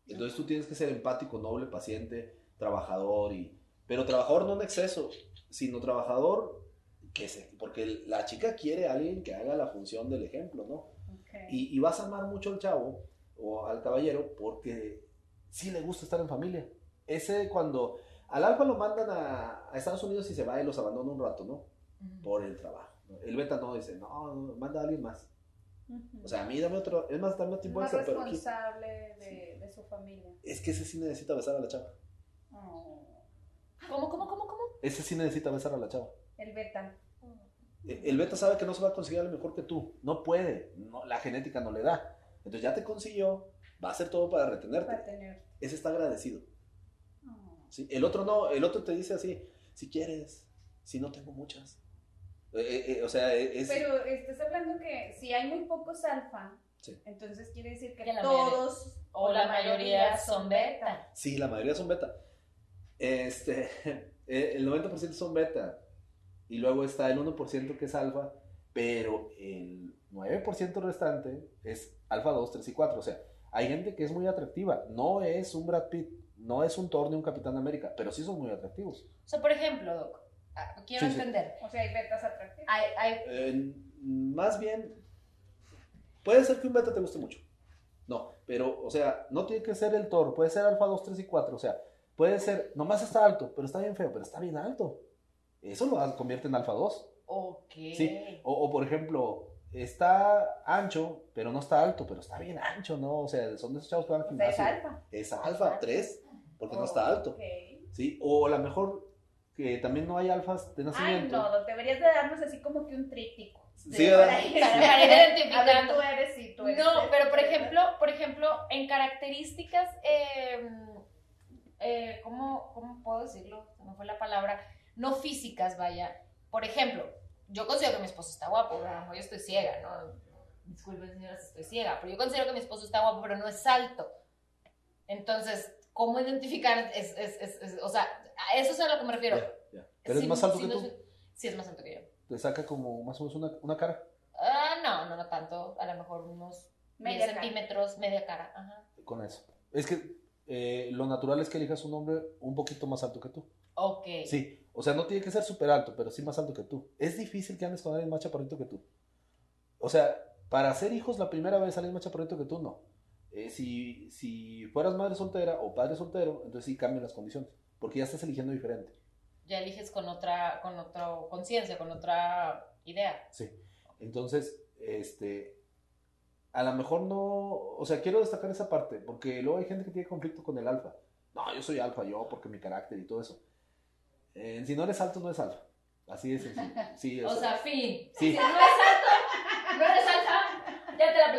Entonces tú tienes que ser empático, noble, paciente, trabajador, y, pero trabajador no en exceso, sino trabajador que se, porque la chica quiere a alguien que haga la función del ejemplo, ¿no? Ok. Y, y vas a amar mucho al chavo o al caballero porque sí le gusta estar en familia. Ese cuando al alfa lo mandan a, a Estados Unidos y se va y los abandona un rato, ¿no? Por el trabajo. ¿no? El beta no dice, no, no, manda a alguien más. O sea, a mí dame otro, es más, dame tiempo más extra, pero aquí- responsable de, de su familia. es que ese sí necesita besar a la chava. Oh. ¿Cómo, cómo, cómo, cómo? Ese sí necesita besar a la chava. El beta. E- El beta sabe que no se va a conseguir lo mejor que tú. No puede. No, la genética no le da. Entonces ya te consiguió, va a hacer todo para retenerte. Para tener. Ese está agradecido. ¿Sí? El otro no, el otro te dice así, si quieres, si no tengo muchas. Eh, eh, eh, o sea, es... Pero estás hablando que si hay muy pocos alfa, Sí. entonces quiere decir que, todos O la mayoría son beta. Sí, la mayoría son beta. Este, el 90% son beta. y luego está el 1% que es alfa, pero el 9% restante es alfa 2, 3 y 4. O sea, hay gente que es muy atractiva. No es un Brad Pitt, no es un Thor ni un Capitán América, pero sí son muy atractivos. O sea, por ejemplo, Doc, ah, quiero Sí, sí. entender. O sea, hay betas atractivas. Hay, hay- Eh, más bien, puede ser que un beta te guste mucho. No, pero, o sea, no tiene que ser el Thor, puede ser alfa 2, 3 y 4. O sea, puede ser, nomás está alto, pero está bien feo, pero está bien alto. Eso lo convierte en alfa 2. Ok. Sí, o, o, por ejemplo, está ancho, pero no está alto, pero está bien ancho, ¿no? O sea, son de esos chavos que van al O sea, es gimnasio. alfa. Es alfa 3, porque no está alto. Sí, o a lo mejor que también no hay alfas de Ay, nacimiento. no, Doc, deberías de darnos así como que un tríptico. Sí, Para ¿verdad? ir- Para- para ir A ver, identificando. tú eres y tú eres. No, este, pero por ejemplo, por ejemplo, en características, eh, eh, ¿cómo, ¿cómo puedo decirlo? Me fue la palabra. No físicas, vaya. Por ejemplo, yo considero que mi esposo está guapo, a lo mejor yo estoy ciega, ¿no? Disculpen, señoras, estoy ciega, pero yo considero que mi esposo está guapo, pero no es alto. Entonces, ¿cómo identificar? Es, es, es, es- o sea, a eso es a lo que me refiero. Ya, ya. Pero es Sí, más alto sí, que no tú. es- Sí, es más alto que yo. Te saca como más o menos una, una cara Ah, no, no, no tanto. A lo mejor unos 10 Media cara. centímetros, media cara. Ajá. con eso. Es que eh, lo natural es que elijas un hombre un poquito más alto que tú. Ok. Sí, o sea, no tiene que ser súper alto, pero sí más alto que tú. Es difícil que andes con alguien más chaparrito que tú. O sea, para ser hijos la primera vez alguien más chaparrito que tú, no. Eh, si, si fueras madre soltera o padre soltero, entonces sí cambian las condiciones, porque ya estás eligiendo diferente. Ya eliges con otra, con otra conciencia, con otra idea. Sí. Entonces, este, a lo mejor no, o sea, quiero destacar esa parte, porque luego hay gente que tiene conflicto con el alfa. No, yo soy alfa, yo, porque mi carácter y todo eso. Eh, si no eres alto, no es alfa. Así sencillo. Sí, O sea, fin. Sí. Si no es alto, no eres alta,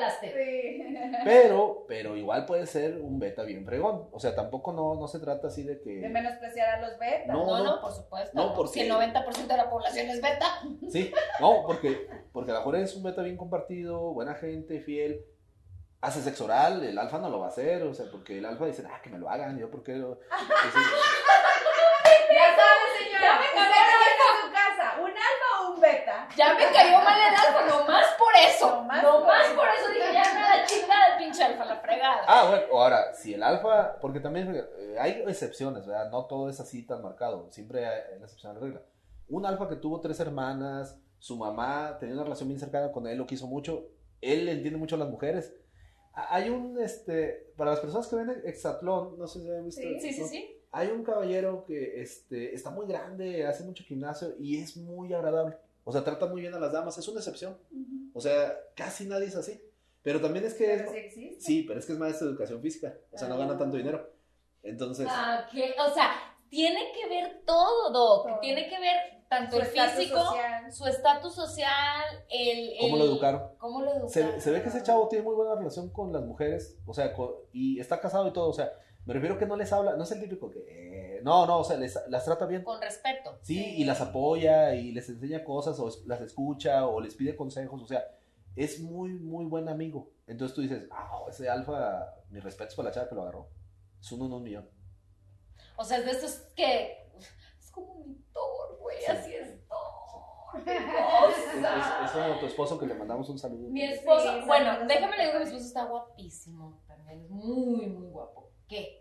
la. Sí. Pero, pero igual puede ser un beta bien fregón. O sea, tampoco no, no se trata así de que. De menospreciar a los betas. No, No, no, no. por supuesto. No, porque- Si el 90% de la población es beta. Sí, no, porque, porque a lo mejor es un beta bien compartido, buena gente, fiel. Hace sexo oral, el alfa no lo va a hacer, o sea, porque el alfa dice, ah, que me lo hagan, yo porque lo. Ya sabes, señora. Ya me que llega a su casa, ¿un alfa o un beta? Ya me cayó mal el alfa, nomás eso. Nomás Nomás, por por eso dije, ya me la chingada el pinche alfa, la fregada. ah, bueno, ahora, si el alfa, porque también eh, hay excepciones, ¿verdad? No todo es así tan marcado, siempre hay la excepción a la regla. Un alfa que tuvo tres hermanas, su mamá tenía una relación bien cercana con él, lo quiso mucho, él entiende mucho a las mujeres. Hay un, este, para las personas que ven Exatlón, no sé si han visto. Sí, Sí, sí, ¿no? sí. Hay un caballero que este, está muy grande, hace mucho gimnasio y es muy agradable. O sea, trata muy bien a las damas, es una excepción. O sea, casi nadie es así. Pero también es que Pero es... sí. Sí, pero es que es maestro de educación física. O sea, no gana tanto dinero. Entonces, Ah, que, o sea, tiene que ver todo, Doc. Todo. Tiene que ver tanto Su el físico, social. su estatus social, el, el- ¿cómo lo educaron? ¿Cómo lo educaron? Se, se ve que ese chavo tiene muy buena relación con las mujeres. O sea, con- y está casado y todo. O sea, me refiero que no les habla. No es el típico que... eh, no, no, o sea, les- las trata bien. Con respeto. Sí, y las apoya y les enseña cosas o es- las escucha o les pide consejos, o sea, es muy, muy buen amigo. Entonces tú dices, ah, ese alfa, mi respeto es para la chava que lo agarró. Es uno en un millón. O sea, es de esos que. Es como mi Thor, güey. Sí. Así es Es, es- es como tu esposo que le mandamos un saludo. Mi esposo, Sí, bueno, déjame le digo que mi esposo está guapísimo también. Es muy, muy guapo. ¿Qué?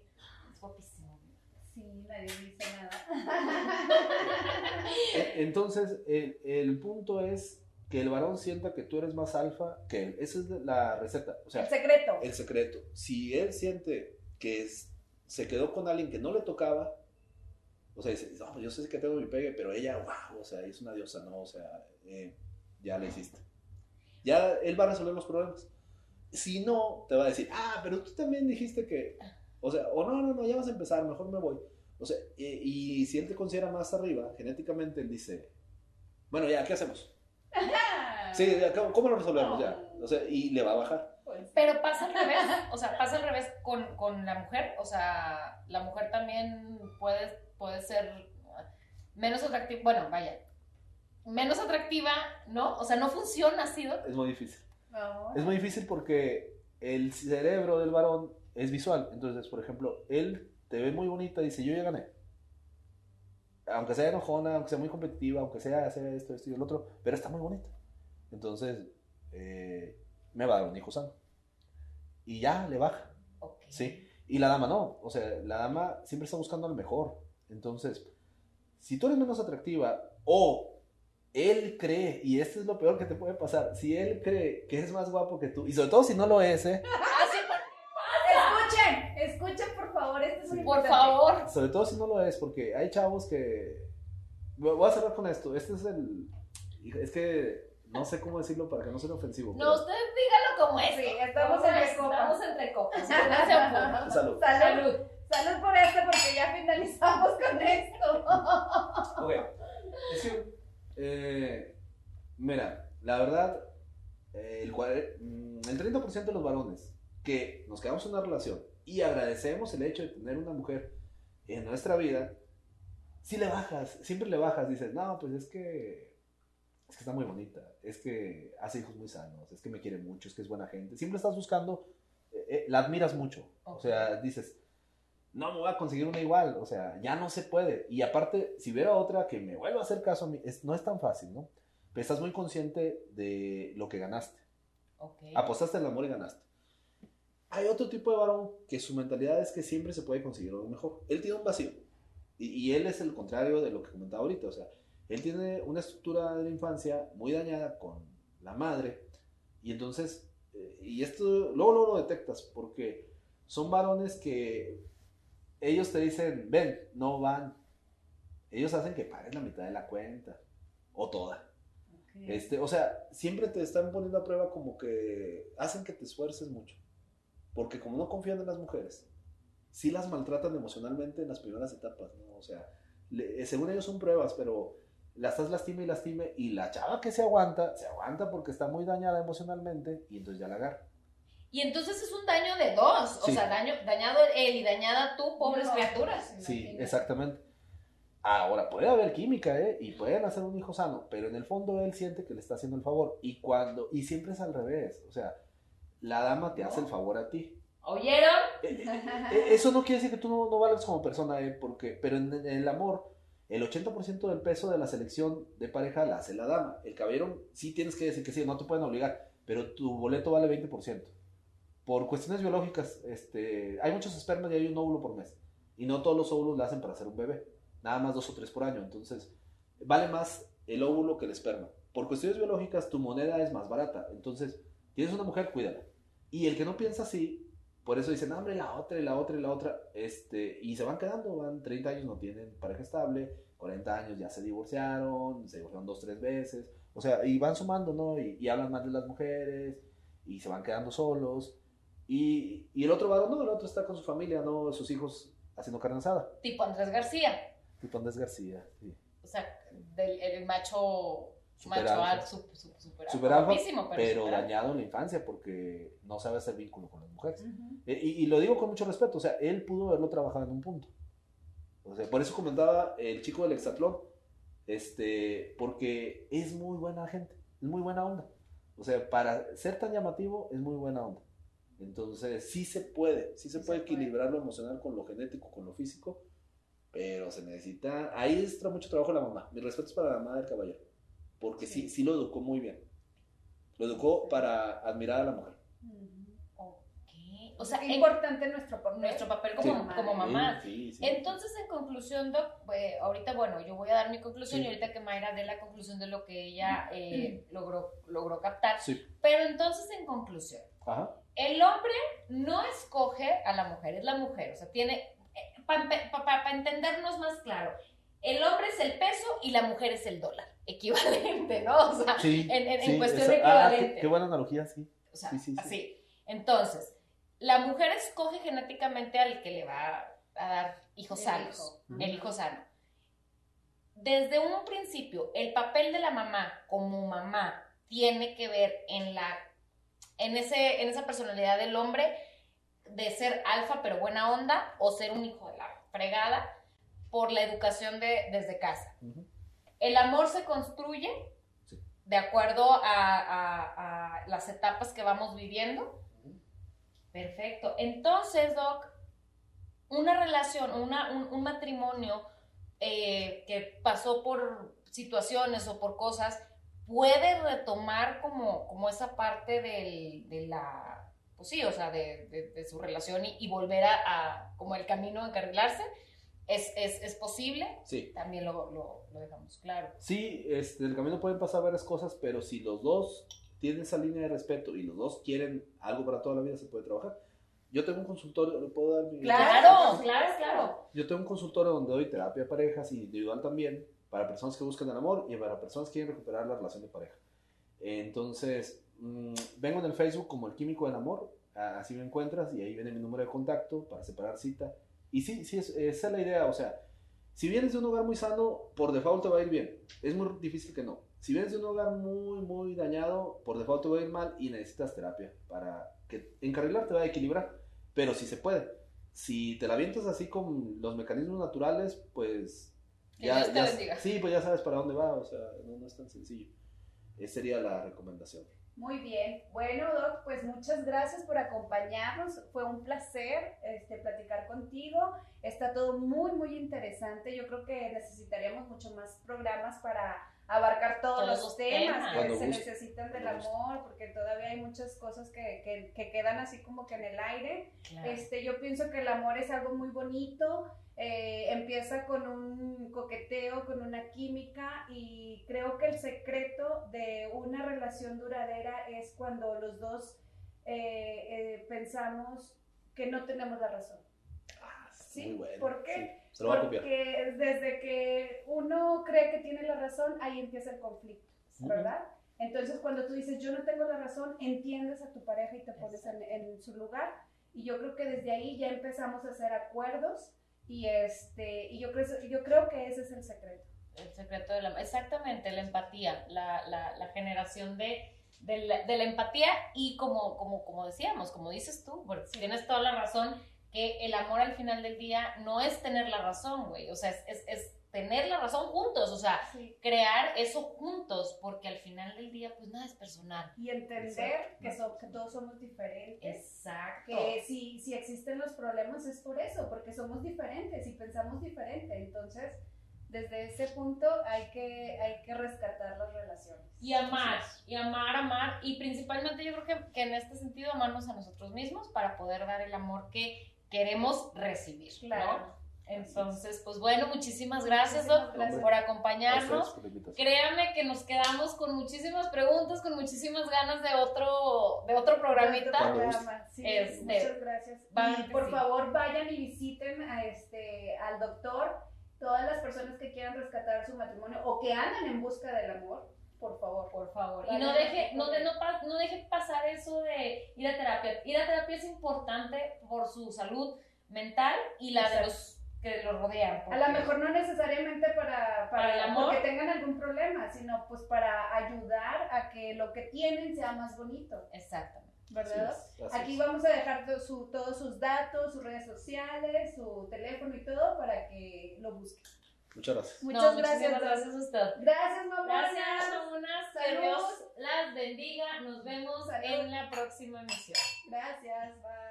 Nadie dice nada. E- Entonces, el, el punto es que el varón sienta que tú eres más alfa que él. Esa es la receta. O sea, El secreto. el secreto. Si él siente que es- se quedó con alguien que no le tocaba, o sea, dice, no, yo sé que tengo mi pegue, pero ella, wow, o sea, es una diosa, ¿no? O sea, eh, ya le hiciste. Ya él va a resolver los problemas. Si no, te va a decir, ah, pero tú también dijiste que, o sea, o no, no, no, ya vas a empezar, mejor me voy. O sea, y, y si él te considera más arriba, genéticamente él dice, bueno, ya, ¿qué hacemos? Sí, ya, ¿cómo, cómo lo resolvemos? Ya. O sea, y le va a bajar. Pues, Pero pasa al revés, o sea, pasa al revés con, con la mujer, o sea, la mujer también puede, puede ser menos atractiva, bueno, vaya, menos atractiva, ¿no? O sea, no funciona así. Es muy difícil. Es muy difícil porque el cerebro del varón es visual. Entonces, por ejemplo, él te ve muy bonita y dice, yo ya gané. aunque sea enojona, aunque sea muy competitiva, aunque sea, sea esto, esto y el otro, pero está muy bonita. Entonces, eh, me va a dar un hijo sano. Y ya le baja. Ok. Sí. Y la dama no. O sea, la dama siempre está buscando al mejor. Entonces, si tú eres menos atractiva o él cree, y esto es lo peor que te puede pasar, si él cree que es más guapo que tú, y sobre todo si no lo es, ¿eh? Ah, sí, Escuchen, escuchen por favor, esto es muy por, por importante. favor. Sobre todo si no lo es, porque hay chavos que... Voy a cerrar con esto. Este es el... Es que no sé cómo decirlo para que no sea ofensivo. No, pero- ustedes díganlo como es. Sí, estamos entre copas. Estamos entre. Salud. Salud. Salud por esto porque ya finalizamos con esto. Ok. Es que, eh, mira, la verdad, eh, el, mm, el 30% de los varones que nos quedamos en una relación y agradecemos el hecho de tener una mujer en nuestra vida, si le bajas, siempre le bajas, dices, no, pues es que, es que está muy bonita, es que hace hijos muy sanos, es que me quiere mucho, es que es buena gente. Siempre estás buscando, eh, eh, la admiras mucho. O sea, dices, no me voy a conseguir una igual, o sea, ya no se puede. Y aparte, si hubiera otra que me vuelva a hacer caso a mí, es- no es tan fácil, ¿no? Pero estás muy consciente de lo que ganaste. Ok. Apostaste el amor y ganaste. Hay otro tipo de varón que su mentalidad es que siempre se puede conseguir algo mejor. Él tiene un vacío. Y, y él es el contrario de lo que comentaba ahorita. O sea, él tiene una estructura de la infancia muy dañada con la madre. Y entonces, eh, y esto luego, luego lo detectas porque son varones que ellos te dicen, ven, no van. Ellos hacen que pagues la mitad de la cuenta. O toda. Este, o sea, siempre te están poniendo a prueba como que hacen que te esfuerces mucho. Porque como no confían en las mujeres, sí las maltratan emocionalmente en las primeras etapas, ¿no? O sea, le- eh, según ellos son pruebas, pero la estás lastime y lastime y la chava que se aguanta, se aguanta porque está muy dañada emocionalmente y entonces ya la agarra. Y entonces es un daño de dos. O Sí. sea, daño, dañado él y dañada tú, pobres No, criaturas. Sí, Imagínate. exactamente. Ahora, puede haber química, ¿eh? Y pueden hacer un hijo sano, pero en el fondo él siente que le está haciendo el favor. Y cuando, y siempre es al revés, o sea, la dama te hace el favor a ti. ¿Oyeron? Eh, Eso no quiere decir que tú no, no valgas como persona, ¿eh? Porque, pero en, en el amor, el 80% del peso de la selección de pareja la hace la dama. El caballero sí tienes que decir que sí, no te pueden obligar, pero tu boleto vale 20%. Por cuestiones biológicas, este, hay muchos espermas y hay un óvulo por mes. Y no todos los óvulos la hacen para hacer un bebé. Nada más dos o tres por año. Entonces, vale más el óvulo que el esperma. Por cuestiones biológicas, tu moneda es más barata. Entonces, tienes una mujer, cuídala. Y el que no piensa así, por eso dicen, "No, hombre, la otra y la otra y la otra. Este, y se van quedando, van 30 años, no tienen pareja estable, 40 años ya se divorciaron, se divorciaron dos, tres veces. O sea, y van sumando, ¿no? Y, y hablan mal de las mujeres, y se van quedando solos. Y, y el otro varón, no, el otro está con su familia, ¿no? Sus hijos haciendo carne asada. Tipo Andrés García. Tipo Andrés García, sí. O sea, del, el macho, Super macho alfa. alfa, su- su- super, Super alfa, pero, super dañado en la infancia porque no sabe hacer vínculo con las mujeres. Ujú. Eh, Y, y lo digo con mucho respeto, o sea, él pudo haberlo trabajado en un punto. O sea, por eso comentaba el chico del hexatlón, este, porque es muy buena gente, es muy buena onda. O sea, para ser tan llamativo es muy buena onda. Entonces, sí se puede, sí se Sí puede se puede. equilibrar lo emocional con lo genético, con lo físico, pero se necesita, ahí está mucho trabajo la mamá. Mi respeto es para la mamá del caballero, porque sí, Sí. sí lo educó muy bien. Lo educó para admirar a la mujer. O sea, en importante nuestro papel. nuestro papel Sí. como, como mamá. Sí, sí, sí. Entonces, en conclusión, Doc, pues, ahorita, bueno, yo voy a dar mi conclusión Sí. y ahorita que Mayra dé la conclusión de lo que ella eh, logró, logró captar. Sí. Pero entonces, en conclusión, Ajá. el hombre no escoge a la mujer, es la mujer. O sea, tiene, para entendernos más claro, el hombre es el peso y la mujer es el dólar. Equivalente, ¿no? O sea, Sí, en, en- cuestión esa- de ah, equivalente. qué, qué buena analogía, sí. O sea, Sí, sí, sí. así. Entonces, la mujer escoge genéticamente al que le va a dar hijos El sanos, hijo. el hijo sano. Desde un principio, el papel de la mamá como mamá tiene que ver en la en ese en esa personalidad del hombre de ser alfa pero buena onda o ser un hijo de la fregada por la educación de desde casa. El amor se construye Sí. de acuerdo a, a- a las etapas que vamos viviendo. Perfecto. Entonces, Doc, una relación, una, un, un matrimonio eh, que pasó por situaciones o por cosas, puede retomar como, como esa parte del, de la, pues sí, o sea, de, de, su relación y, volver a, a, como el camino a encarrilarse. ¿Es, es, es posible? Sí. También lo, lo, lo, dejamos claro. Sí, este, el camino pueden pasar varias cosas, pero si los dos tienen esa línea de respeto y los dos quieren algo para toda la vida, se puede trabajar. Yo tengo un consultorio, ¿le puedo dar mi... Claro, claro, claro. Yo tengo un consultorio donde doy terapia de parejas y individual también, para personas que buscan el amor y para personas que quieren recuperar la relación de pareja. Entonces, mm, vengo en el Facebook como el químico del amor, así me encuentras y ahí viene mi número de contacto para separar cita. Y sí, sí, esa es la idea, o sea, si vienes de un hogar muy sano, por default te va a ir bien. Es muy difícil que no. Si vienes de un hogar muy, muy dañado, por default te va a ir mal y necesitas terapia para que encarrilar te va a equilibrar. Pero si se puede. Si te la avientas así con los mecanismos naturales, pues ya, sí, pues ya sabes para dónde va, o sea, no, no es tan sencillo. Esa sería la recomendación. Muy bien. Bueno, Doc, pues muchas gracias por acompañarnos. Fue un placer este, platicar contigo. Está todo muy, muy interesante. Yo creo que necesitaríamos mucho más programas para abarcar todos, los temas, que se necesitan del amor, porque todavía hay muchas cosas que, que, quedan así como que en el aire. Este, yo pienso que el amor es algo muy bonito. Eh, empieza con un coqueteo, con una química y creo que el secreto de una relación duradera es cuando los dos eh, eh, pensamos que no tenemos la razón. Ah, ¿Sí? Muy bueno. ¿Por qué? Porque desde que uno cree que tiene la razón, ahí empieza el conflicto, ¿verdad? Entonces, cuando tú dices, yo no tengo la razón, entiendes a tu pareja y te pones en, en, su lugar. Y yo creo que desde ahí ya empezamos a hacer acuerdos y, este, y yo, creo, yo creo que ese es el secreto. El secreto de la... Exactamente, la empatía, la, la, la generación de, de, la, de, la, empatía y como, como, como decíamos, como dices tú, porque tienes toda la razón, que el amor al final del día no es tener la razón, güey, o sea, es, es, es tener la razón juntos, o sea, crear eso juntos, porque al final del día, pues nada es personal. Y entender que, que, todos somos diferentes. Exacto. Que si, si existen los problemas es por eso, porque somos diferentes y pensamos diferente. Entonces, desde ese punto hay que, hay que rescatar las relaciones. Y amar, y amar, amar, y principalmente yo creo que, que en este sentido amarnos a nosotros mismos para poder dar el amor que queremos recibir. Claro. Entonces, pues bueno, muchísimas gracias, Doc, por acompañarnos. Créame que nos quedamos con muchísimas preguntas, con muchísimas ganas de otro, de otro programita. Este, muchas gracias. Y por favor, vayan y visiten a este, al doctor, todas las personas que quieran rescatar su matrimonio o que andan en busca del amor. Por favor, por favor. Y no deje, no, de, no, no deje pasar eso de ir a terapia. Ir a terapia es importante por su salud mental y la de los que lo rodean. A lo mejor no necesariamente para, para, el amor. porque tengan algún problema, sino pues para ayudar a que lo que tienen sea más bonito. Exactamente. ¿Verdad? Aquí vamos a dejar su, todos sus datos, sus redes sociales, su teléfono y todo para que lo busquen. Muchas gracias. Muchas gracias. Gracias a usted. Gracias, mamá. Gracias, mamonas. Que Dios las bendiga. Nos vemos en la próxima emisión. Gracias. Bye.